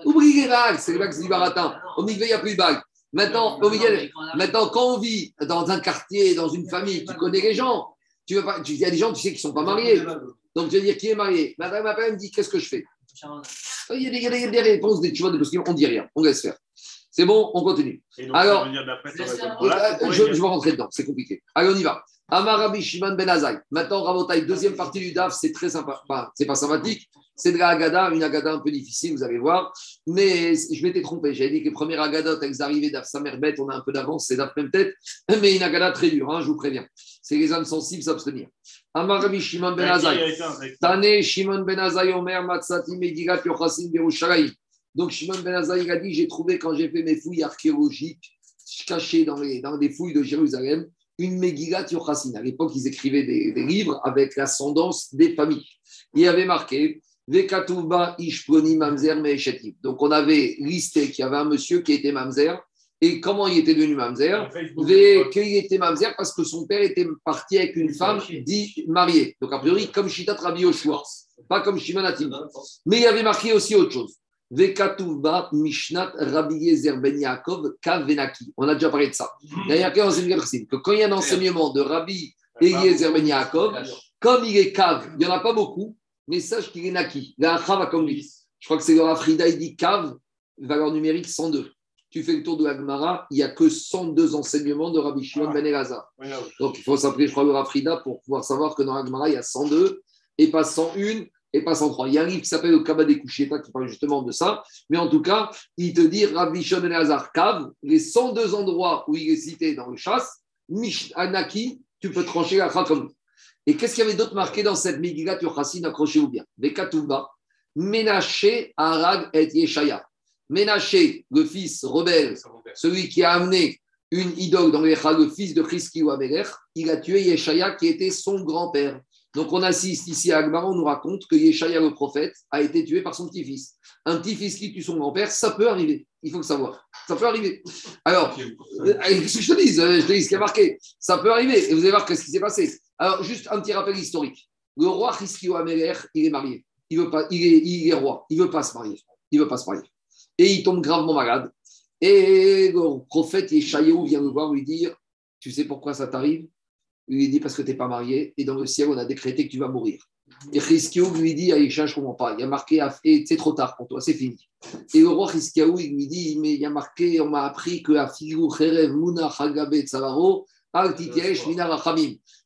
Oublie les bagues, c'est les bagues, c'est du baratin. Au migvé, il n'y a plus de bagues. Maintenant, au migvé, Maintenant, quand on vit dans un quartier, dans une famille, tu connais les gens. Tu veux pas, tu- il y a des gens, tu sais, qui ne sont pas mariés. Donc, tu vas dire qui est marié? Madame elle me dit qu'est-ce que je fais? Il y, a des, il y a des- il y a des réponses, des, tu vois, des questions, on ne dit rien, on laisse faire. C'est bon, on continue. Donc, Alors- je, vais rentrer dedans, c'est compliqué. Allez, on y va. Amar Rabbi Shimon Ben Azai. Maintenant, Rabotai, deuxième partie du DAF, c'est très sympa. Enfin, c'est pas sympathique. C'est de la Agada, une Agada un peu difficile, vous allez voir. Mais je m'étais trompé. J'avais dit que les premières Agadotes, elles arrivaient d'Af Samerbet, on a un peu d'avance, c'est d'Af même tête. Mais une Agada très dure, hein, je vous préviens. C'est les âmes sensibles s'abstenir. Amar Rabbi Shimon Ben Azai. Tane Shimon Ben Azai Omer Matsati Medigat Yochassim Berushalayim. Donc Shimon Ben Azai il a dit j'ai trouvé quand j'ai fait mes fouilles archéologiques cachées dans les, dans les fouilles de Jérusalem une Megillat Yochassin. À l'époque, ils écrivaient des, des livres avec l'ascendance des familles. Il y avait marqué Vekatuba Ishploni Mamzer Meeshetiv. Donc on avait listé qu'il y avait un monsieur qui était Mamzer. Et comment il était devenu Mamzer qu'il était mamzer parce que son père était parti avec une femme dit mariée. Donc, a priori, comme Shitat Rabbi Yoshua, pas comme Shimon Hatim. Mais il y avait marqué aussi autre chose. Vekatuvba Mishnat Rabbi Yezer Ben Yaakov Kavenaki. On a déjà parlé de ça. Il y a dans une que quand il y a un enseignement de Rabbi Eliezer Ben Yaakov, comme il est cave, il n'y en a pas beaucoup, mais sache qu'il est naki. Il a un comme lui. Je crois que c'est dans la Frida, il dit cave, valeur numérique 102. Tu fais le tour de la Gemara, il n'y a que 102 enseignements de Rabbi Shimon Ben Elazar. Donc il faut s'appeler, je crois, le Rafrida pour pouvoir savoir que dans la Gemara, il y a 102 et pas 101 et pas 103. Il y a un livre qui s'appelle le Kaba des qui parle justement de ça. Mais en tout cas, il te dit Rabbi Shimon Ben Elazar Kav, les 102 endroits où il est cité dans le chasse, Mish Anaki, tu peux trancher la comme. Et qu'est-ce qu'il y avait d'autre marqué dans cette Megillat Yochassin Accrochez-vous bien. Vekatouba, Ménaché, Arag et Yeshaya. Ménaché, le fils rebelle, celui qui a amené une idole dans les le fils de Chriski ou il a tué Yeshaya qui était son grand-père. Donc on assiste ici à Agmara, on nous raconte que Yeshaya le prophète a été tué par son petit-fils. Un petit-fils qui tue son grand-père, ça peut arriver. Il faut le savoir. Ça peut arriver. Alors, euh, Qu'est-ce que je te dis Euh, Je te dis ce qui est marqué. Ça peut arriver. Et vous allez voir ce qui s'est passé. Alors, juste un petit rappel historique. Le roi Hiskio Améler, il est marié. Il, veut pas, il, est, il est roi. Il ne veut pas se marier. Il ne veut pas se marier. Et il tombe gravement malade. Et le prophète Yeshayahu vient le voir lui dire Tu sais pourquoi ça t'arrive? Il lui dit Parce que tu n'es pas marié. Et dans le ciel, on a décrété que tu vas mourir. Et Hiskio lui dit à Yesha, je ne comprends pas. Il y a marqué Et c'est trop tard pour toi, c'est fini. Et le roi Hiskiaou, il lui dit, mais il y a marqué, on m'a appris que Cherev Muna.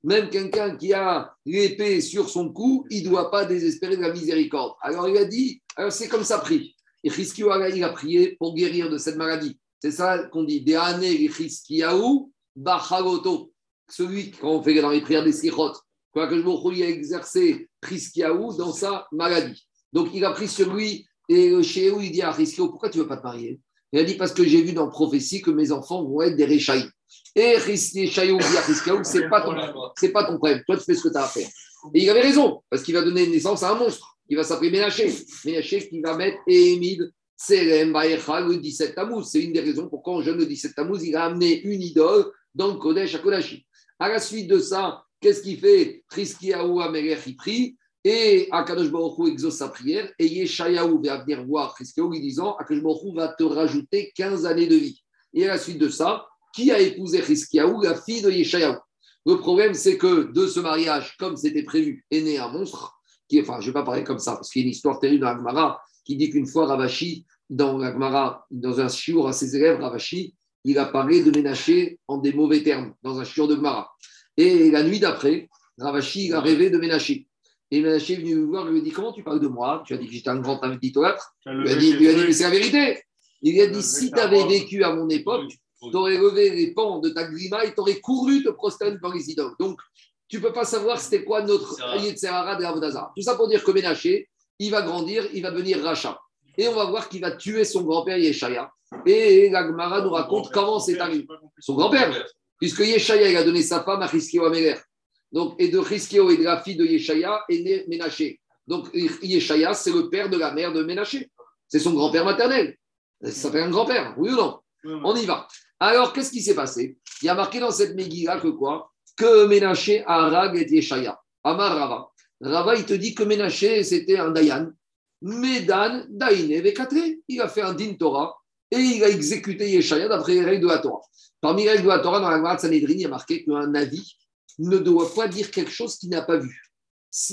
Même quelqu'un qui a l'épée sur son cou, il ne doit pas désespérer de la miséricorde. Alors il a dit, alors c'est comme ça prie. Et il a prié pour guérir de cette maladie. C'est ça qu'on dit, des années Hiskiaou, Bachaloto. Celui, quand on fait dans les prières des Sichot, quoi que je me a exercé Hiskiaou dans sa maladie. Donc il a pris sur lui et chez eux, il dit à Hiskiaou, pourquoi tu ne veux pas te marier? Il a dit, parce que j'ai vu dans prophétie que mes enfants vont être des Réchaïs. Et Hiskiaou dit à Hiskiaou, ce n'est pas, ton- c'est pas ton problème, toi tu fais ce que tu as à faire. Et il avait raison, parce qu'il va donner naissance à un monstre, qui va s'appeler Ménaché. Ménaché qui va mettre Émid Serem le 17 Tammuz. C'est une des raisons pourquoi en jeune le 17 Tammuz, il a amené une idole dans Kodesh à Kodashi. À la suite de ça, qu'est-ce qu'il fait? Hiskiaou Amelech, il prie. Et Akadosh exauce sa prière. Et Yeshayahu va venir voir Hiskiaou lui disant Akadosh va te rajouter 15 années de vie. Et à la suite de ça, qui a épousé Hiskiaou La fille de Yeshayahu. Le problème, c'est que de ce mariage, comme c'était prévu, est né un monstre. Qui, enfin, je ne vais pas parler comme ça, parce qu'il y a une histoire terrible dans la Gemara qui dit qu'une fois Ravashi, dans la Gemara, dans un chiour à ses élèves, Ravashi, il a parlé de Ménaché en des mauvais termes, dans un chiour de Gemara. Et la nuit d'après, Ravashi il a rêvé de Ménaché. Et Ménaché est venu me voir lui a dit Comment tu parles de moi? Tu as dit que j'étais un grand as Il lui a dit, lui a dit. Mais c'est la vérité. Il lui a dit Si tu avais vécu à mon époque, tu aurais levé les pans de ta grima et tu aurais couru te prosterner devant les idoles. Donc, tu ne peux pas savoir c'était quoi notre. Yetzerara de Avodazar. Tout ça pour dire que Ménaché, il va grandir, il va devenir rachat. Et on va voir qu'il va tuer son grand-père Yeshaya. Et la Gemara nous raconte comment c'est arrivé. Son grand-père, puisque Yeshaya, il a donné sa femme à Chizkio Améler. Donc, et de Chizkio et de la fille de Yeshaya est né Ménaché. Donc, Yeshaya, c'est le père de la mère de Ménaché. C'est son grand-père maternel. Ça fait un grand-père, oui ou non On y va. Alors, qu'est-ce qui s'est passé? Il y a marqué dans cette Megillah que quoi? Que Ménaché a Rag et Yeshaya. Amar Rava. Rava, il te dit que Ménaché, c'était un Dayan. Medan, Daïne, Vekatre. Il a fait un din Torah et il a exécuté Yeshaya d'après les règles de la Torah. Parmi les règles de la Torah, dans la Gemara de Sanhedrin, il y a marqué qu'un avis ne doit pas dire quelque chose qu'il n'a pas vu.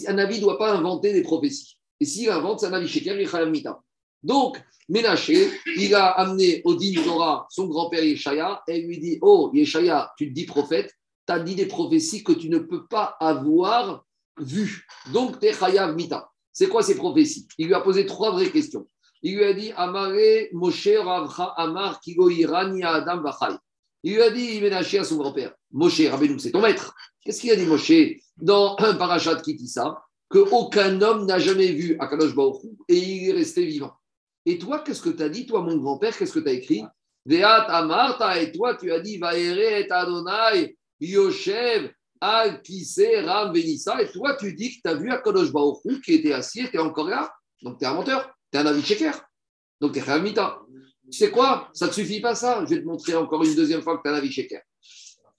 Un avis ne doit pas inventer des prophéties. Et s'il invente, c'est un avis sheker, mita. Donc, Ménaché, il a amené au din Torah son grand-père Yeshaya et il lui dit Oh, Yeshaya, tu te dis prophète, as dit des prophéties que tu ne peux pas avoir vues. Donc, tu es chayav mita. C'est quoi ces prophéties? Il lui a posé trois vraies questions. Il lui a dit Amare Moshe Ravcha Amar Kigo Irani Adam Vachai. Il lui a dit Ménaché à son grand-père Moshe, Rabbeinu, c'est ton maître. Qu'est-ce qu'il a dit Moshe dans un parachat de Kitissa Qu'aucun homme n'a jamais vu Akadosh Baruch et il est resté vivant. Et toi, qu'est-ce que tu as dit, toi, mon grand-père Qu'est-ce que tu as écrit et toi, tu as dit Vaere et Adonai, Yoshev, Al Ram, Venissa. Et toi, tu dis que tu as vu Akadosh Baruch Hu qui était assis et tu es encore là. Donc, tu es un menteur. Tu es un avis checker. Donc, tu es Khamita. Tu sais quoi? Ça ne te suffit pas ça. Je vais te montrer encore une deuxième fois que tu es un avis checker.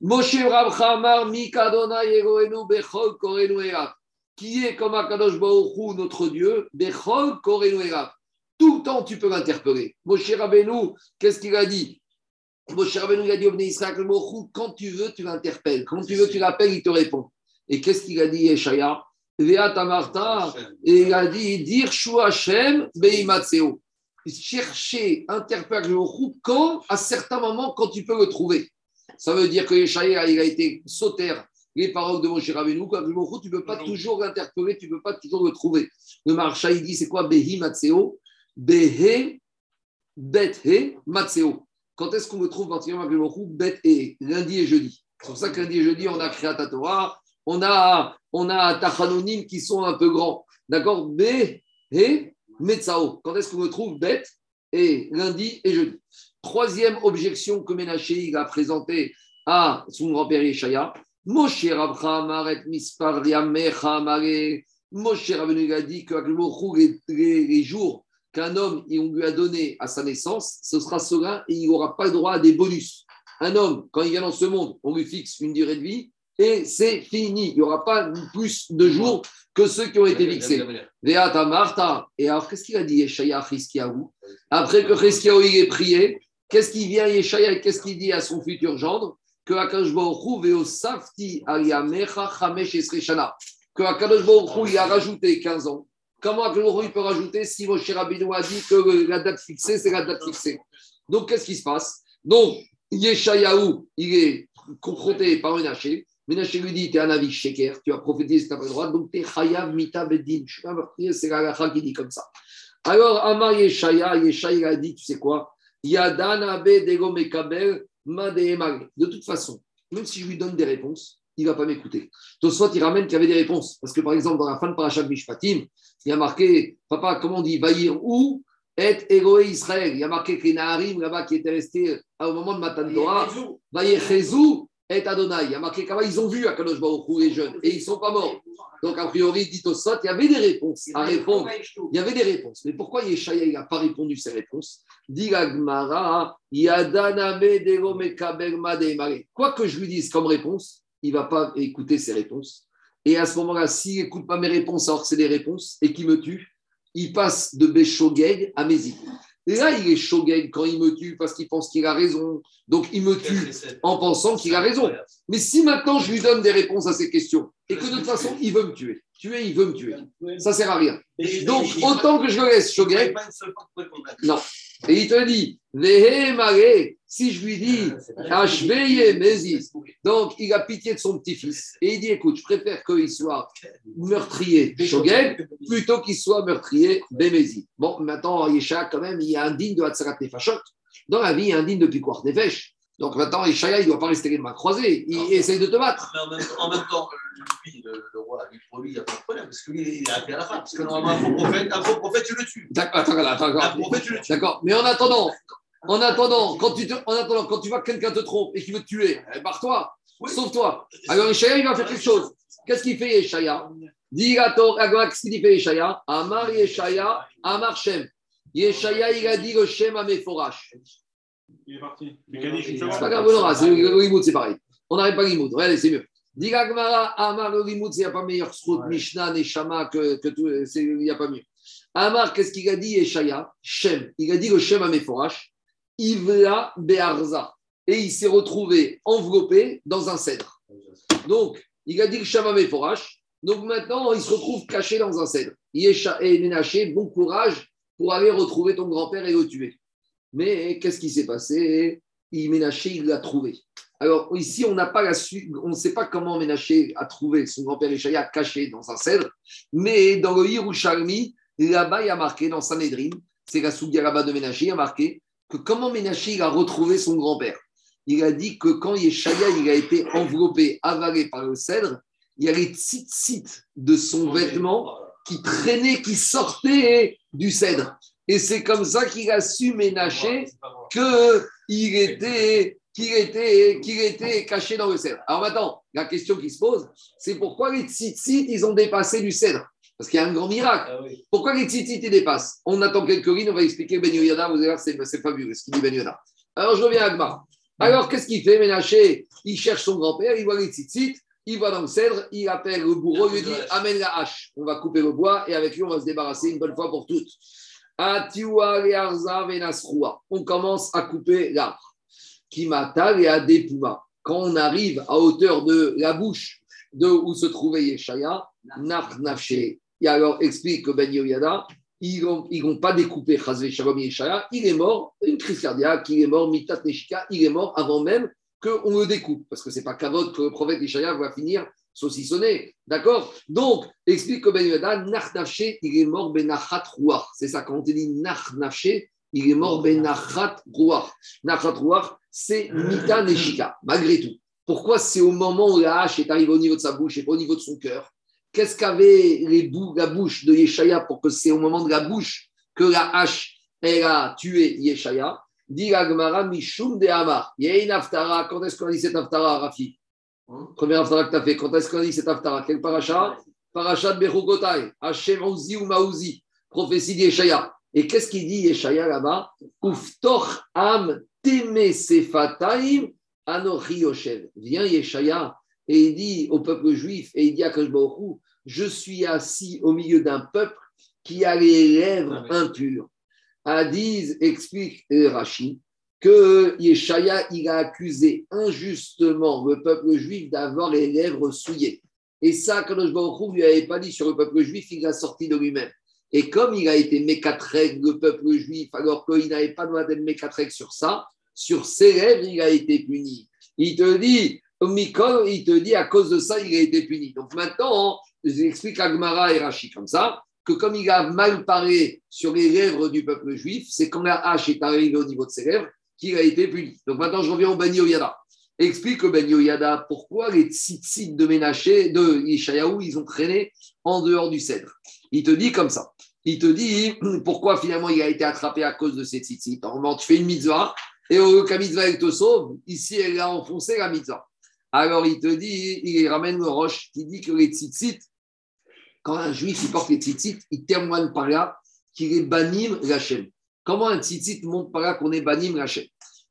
Moshe Rav Chamar, Mikadona Yegoenu, Bechol, Korenu. Qui est comme Akadosh Baruch Hu, notre Dieu, Bechol, Korenu. Tout le temps, tu peux l'interpeller. Moshe Rabbeinu, qu'est-ce qu'il a dit? Moshe Rabbeinu, il a dit au Israël, quand tu veux, tu l'interpelles. Quand tu veux, tu l'appelles, il te répond. Et qu'est-ce qu'il a dit, Yeshaya? Veat Amarta, et il a dit, dire Shu Hashem, Beimatseo. Chercher, interpeller quand, à certains moments, quand tu peux le trouver. Ça veut dire que Yeshaya, il a été sautaire les paroles de Moshe Rabbeinu, quand le tu ne peux pas toujours l'interpeller, tu ne peux pas toujours le trouver. Le marcha, il dit, c'est quoi? Behi Matseo Behe, Bet He, Matseo. Quand est-ce qu'on me trouve particulièrement mot Bet et lundi et jeudi? C'est pour ça que lundi et jeudi, on a créé Torah, on a, on a Tachanonim qui sont un peu grands. D'accord? Be, He, Metzao. Quand est-ce qu'on me trouve Bet et lundi et jeudi? Troisième objection que Ménaché a présentée à son grand-père Yeshaya. Moshe Rabcham Aret Mispar Yamecha Mare. Moshe Rabbeinu a dit que les, les jours qu'un homme, on lui a donné à sa naissance, ce sera serein et il n'aura pas le droit à des bonus. Un homme, quand il vient dans ce monde, on lui fixe une durée de vie et c'est fini. Il n'y aura pas plus de jours que ceux qui ont été fixés. Veata Martha. Et alors, qu'est-ce qu'il a dit Yeshaya Chiskiaou Après que Chiskiaou ait prié, qu'est-ce qu'il vient Yeshaya et qu'est-ce qu'il dit à son futur gendre? Que Akash Baruch Veo Safti Aliamecha Chamesh Esreshana. Que Baruch il a rajouté 15 ans. Comment il peut rajouter si Moshe Rabbeinu a dit que la date fixée, c'est la date fixée? Donc, qu'est-ce qui se passe? Donc, Yeshayahu, il est confronté par Menaché. Menaché lui dit Tu es un avis sheker, tu as prophétisé, tu n'as pas le droit, donc tu es Chayav Mita Bedin. Je suis pas meurtrier, c'est la qui dit comme ça. Alors, Amar Yeshaya, Yeshaya a dit Tu sais quoi? Yadan Abe Dego Mekabel De toute façon, même si je lui donne des réponses, il ne va pas m'écouter. Tosfot, il ramène qu'il y avait des réponses. Parce que, par exemple, dans la fin de Parashat Mishpatim, il y a marqué, papa, comment on dit, Vaïr ou et Egoé Israël. Il y a marqué que Naharim, là-bas, qui étaient restés au moment de Matan Torah, Vaïr Chezou et Adonai. Il y a marqué qu'avant, ils ont vu Akadosh Baruch Hu, les jeunes, et ils ne sont pas morts. Donc, a priori, dit Tosfot, il y avait des réponses à répondre. Il y avait des réponses. Mais pourquoi Yeshaya n'a pas répondu ces réponses? Dit Agmara, Yadaname Dego Mekabel Mademare. Quoi que je lui dise comme réponse, il ne va pas écouter ses réponses. Et à ce moment-là, s'il n'écoute pas mes réponses alors que c'est des réponses et qu'il me tue, il passe de Béchogeg à Mézik. Et là, il est Shogeg quand il me tue parce qu'il pense qu'il a raison. Donc, il me tue en pensant qu'il a raison. Mais si maintenant je lui donne des réponses à ces questions et que de toute façon, il veut me tuer, tuer, il veut me tuer, ça ne sert à rien. Donc, autant que je le laisse Shogeg, non. Et il te dit, si je lui dis, Ashveye Mézis, donc il a pitié de son petit-fils. Et il dit, écoute, je préfère qu'il soit meurtrier Shogeg plutôt qu'il soit meurtrier Bémézi. Bon, maintenant, Yesha, quand même, il est indigne de Hatzarat Nefashot. Dans la vie, il est indigne de Piquoir Nefesh. Donc maintenant, Yeshaya, il ne doit pas rester les mains croisées. Il essaye de te battre. Mais en même, en même temps, lui, le, le roi, lui, pour lui, il n'y a pas de problème, parce que lui, il a appelé à la fin. Parce que normalement, un faux prophète, un faux prophète, tu le tues. D'accord, attends, attends, Un attends. prophète, tu le tues. D'accord, mais en attendant, en attendant, quand tu, te- en attendant, quand tu vois que quelqu'un te trompe et qu'il veut te tuer, eh, barre-toi, Oui. sauve-toi. Alors Ishaïa, il va faire quelque chose. Qu'est-ce qu'il fait, Ishaïa Dis à ton qu'est-ce qu'il fait, Ishaïa Amar Yeshaya, Amar Shem. Yeshaya, il a dit le Shem à Meforash. Il est parti. C'est pas grave, on aura. c'est- Le Limoud, c'est pareil. On n'arrête pas le Limoud. Regardez, c'est mieux. Dis à Gmara, Amar le Limoud, il n'y a pas meilleur srout, Mishnah, Neshama que, que tout. Il n'y a pas mieux. Amar, qu'est-ce qu'il a dit, Yeshaya? Shem. Il a dit le Shem à Meforash. Ivla Be'arza. Et il s'est retrouvé enveloppé dans un cèdre. Donc, il a dit le Shem à Meforash. Donc maintenant, il se retrouve caché dans un cèdre. Yesha et Ménaché, bon courage pour aller retrouver ton grand-père et le tuer. Mais qu'est-ce qui s'est passé? Ménaché, il l'a trouvé. Alors ici, on n'a pas la suite, on ne sait pas comment Ménaché a trouvé son grand-père Ishaïa caché dans un cèdre, mais dans le Yerushalmi, là-bas, il y a marqué dans Sanhedrin, c'est la Soudia là-bas de Ménaché, il y a marqué que comment Ménaché a retrouvé son grand-père. Il a dit que quand Yeshaya il a été enveloppé, avalé par le cèdre, il y a les tzitzit de son vêtement qui traînaient, qui sortaient du cèdre. Et c'est comme ça qu'il a su Ménaché qu'il était, qu'il était, était caché dans le cèdre. Alors maintenant, la question qui se pose, c'est pourquoi les tzitzit, ils ont dépassé du cèdre? Parce qu'il y a un grand miracle. Pourquoi les tzitzit, ils dépassent? On attend quelques lignes, on va expliquer Ben Yoyada, vous allez voir, c'est, fabuleux ce qu'il dit Ben Yoyada. Alors je reviens à Agmar. Alors qu'est-ce qu'il fait Ménaché? Il cherche son grand-père, il voit les tzitzit, il va dans le cèdre, il appelle le bourreau, il lui dit Amène la hache. On va couper le bois et avec lui, on va se débarrasser une bonne fois pour toutes. On commence à couper l'arbre. Kimata et Adepuma. Quand on arrive à hauteur de la bouche de où se trouvait Yeshaya, Nach Nafshe. Et alors explique que Ben Yoyada, ils n'ont pas découpé Chazve Shalom Yeshaya, il est mort, une crise cardiaque, il est mort, Mitat Neshika, il est mort avant même qu'on le découpe. Parce que ce n'est pas Kavod que le prophète Yeshaya va finir saucissonné. D'accord? Donc, explique que Ben Yoyada, Nach Nafshe, il est mort Benachat Ruach. C'est ça, quand on te dit Nach Nafshe, il est mort Benachat Ruach. Nachat Ruach, c'est Mita Neshika, malgré tout. Pourquoi c'est au moment où la hache est arrivée au niveau de sa bouche et pas au niveau de son cœur? Qu'est-ce qu'avait les bou- la bouche de Yeshaya pour que c'est au moment de la bouche que la hache elle a tué Yeshaya? Dit la Gemara, Mishum de Hamar. Il y a une aftara. Quand est-ce qu'on a dit cette aftara, Rafi? Première aftara que tu as fait. Quand est-ce qu'on a dit cette aftara Quel paracha? Paracha de Bechukotai. Hashem Ouzi ou Maouzi. Prophétie d'Yeshaya. Et qu'est-ce qu'il dit Yeshaya là-bas? Uftoch am teme sefataim anochi yoshev. Viens Yeshaya et il dit au peuple juif et il dit à Kajbaoru, je suis assis au milieu d'un peuple qui a les lèvres impures. Adiz explique Rashi que Yeshaya il a accusé injustement le peuple juif d'avoir les lèvres souillées. Et ça, Kadosh Baruch Hu lui avait pas dit sur le peuple juif, il l'a sorti de lui-même. Et comme il a été mécatrec, le peuple juif, alors qu'il n'avait pas droit d'être mécatrec sur ça, sur ses lèvres, il a été puni. Il te dit, Mikol, il te dit, à cause de ça, il a été puni. Donc maintenant, j'explique à Gmara et Rashi comme ça, que comme il a mal parlé sur les lèvres du peuple juif, c'est quand la hache est arrivée au niveau de ses lèvres qu'il a été puni. Donc maintenant, je reviens au Ben Yoyada. Explique au Ben Yoyada pourquoi les tzitzit de Ménaché, de Yeshayahu, ils ont traîné en dehors du cèdre. Il te dit comme ça. Il te dit pourquoi finalement il a été attrapé à cause de ces tzitzit. Normalement, tu fais une mitzvah et au lieu que la mitzvah elle te sauve, ici elle a enfoncé la mitzvah. Alors il te dit, il ramène le roche qui dit que les tzitzit, quand un juif il porte les tzitzit, il témoigne par là qu'il est banim lachem. Comment un tzitzit montre par là qu'on est banim lachem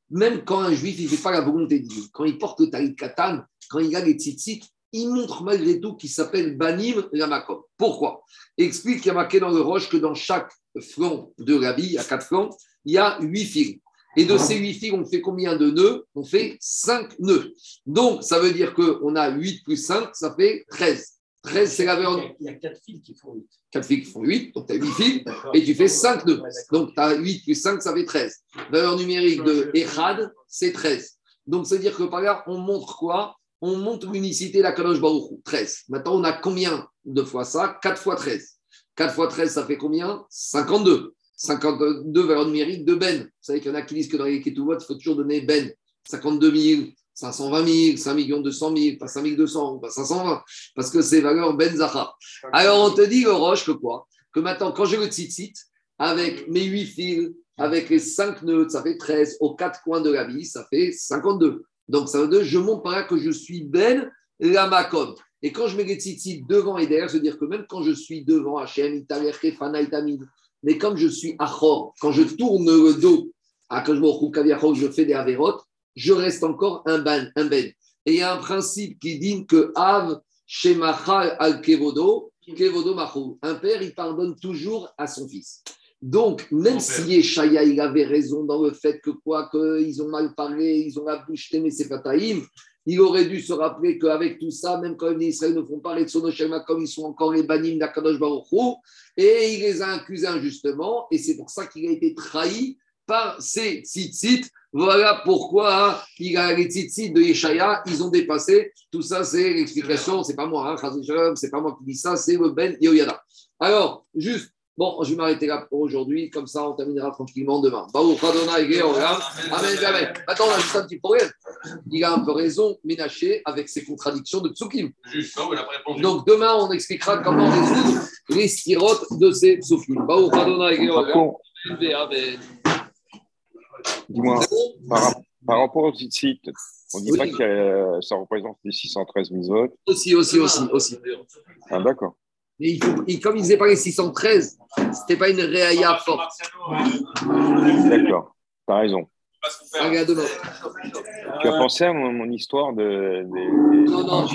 Même quand un juif il ne fait pas la volonté de Dieu, quand il porte le talit katan, quand il a les tzitzit, il montre malgré tout qu'il s'appelle banim lamakom. Pourquoi? Explique qu'il y a marqué dans le roche que dans chaque flanc de l'habit, il y a quatre flancs, il y a huit fils. Et de ces huit fils, on fait combien de nœuds? On fait cinq nœuds. Donc, ça veut dire qu'on a 8 plus 5, ça fait 13. 13, c'est la valeur. Il y a quatre fils qui font 8. 4 fils qui font 8, donc tu as 8 fils, et tu fais 5 nœuds. Donc, tu as 8 plus 5, ça fait 13. Valeur numérique de Echad, c'est 13. Donc, c'est-à-dire que par là, on montre quoi? On montre l'unicité la Kadosh Baruch Hu, 13. Maintenant, on a combien de fois ça? 4 fois 13. 4 fois 13, ça fait combien? 52. 52 valeurs numériques de Ben. Vous savez qu'il y en a qui disent que dans les Ketuvot, il faut toujours donner Ben. 52 000, 520 000, 5 millions 200 000, pas 5 200, pas 520, parce que c'est valeur Ben Zahar. Alors, on te dit, le Roche, que quoi? Que maintenant, quand j'ai le tzitzit, avec mes 8 fils, avec les 5 nœuds, ça fait 13, aux 4 coins de la vie, ça fait 52. Donc, ça veut dire, je montre par là que je suis Ben Lamakom. Et quand je mets les devant et derrière, c'est-à-dire que même quand je suis devant Hachem, Kefana, mais comme je suis Achor, quand je tourne le dos à je me je fais des avérotes, je reste encore un ben. Un ben. Et il y a un principe qui dit que Av Shemachal al Kevodo. Un père, il pardonne toujours à son fils. Donc, même si Yeshaya, il avait raison dans le fait que quoi, qu'ils ont mal parlé, ils ont la bouche mais c'est Fataïm, il aurait dû se rappeler qu'avec tout ça, même quand les Israël ne font pas les Tsonoshema comme ils sont encore les banim d'Akadosh Baruch et il les a accusés injustement, et c'est pour ça qu'il a été trahi par ces tzitzit. Voilà pourquoi hein, il a les tzitzit de Yeshaya, ils ont dépassé. Tout ça, c'est l'explication. C'est pas moi, hein, c'est pas moi qui dis ça, c'est le Ben Yoyada. Alors, juste, bon, je vais m'arrêter là pour aujourd'hui, comme ça on terminera tranquillement demain. Amen, amen. Attends, on a juste un petit problème. Il a un peu raison, Ménaché, avec ses contradictions de Tsukim. Donc demain, on expliquera comment résoudre les styrotes de ces Tsukim. Dis-moi, par, rapport au site, on ne dit pas que ça représente les 613 autres Aussi, aussi, aussi, aussi. Ah, d'accord. Mais il faut, comme ils disaient pas les 613, ce n'était pas une réaïa forte. D'accord, tu as raison. Allez, Tu as pensé à mon, histoire de, Non, non,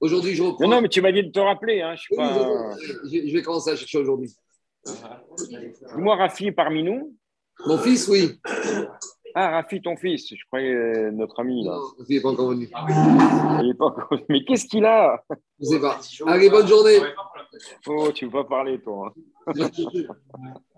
aujourd'hui je reprends. Non, non, mais tu m'as dit de te rappeler. Hein, je, je, vais commencer à chercher aujourd'hui. Dis-moi, Rafi, parmi nous, mon fils, oui. Ah, Rafi, ton fils, je croyais euh, notre ami. Là. Non, il n'est pas encore venu. Il n'est pas encore venu. Mais qu'est-ce qu'il a? Je ne sais pas. Allez, bonne journée. Oh, tu ne veux pas parler, toi. Hein.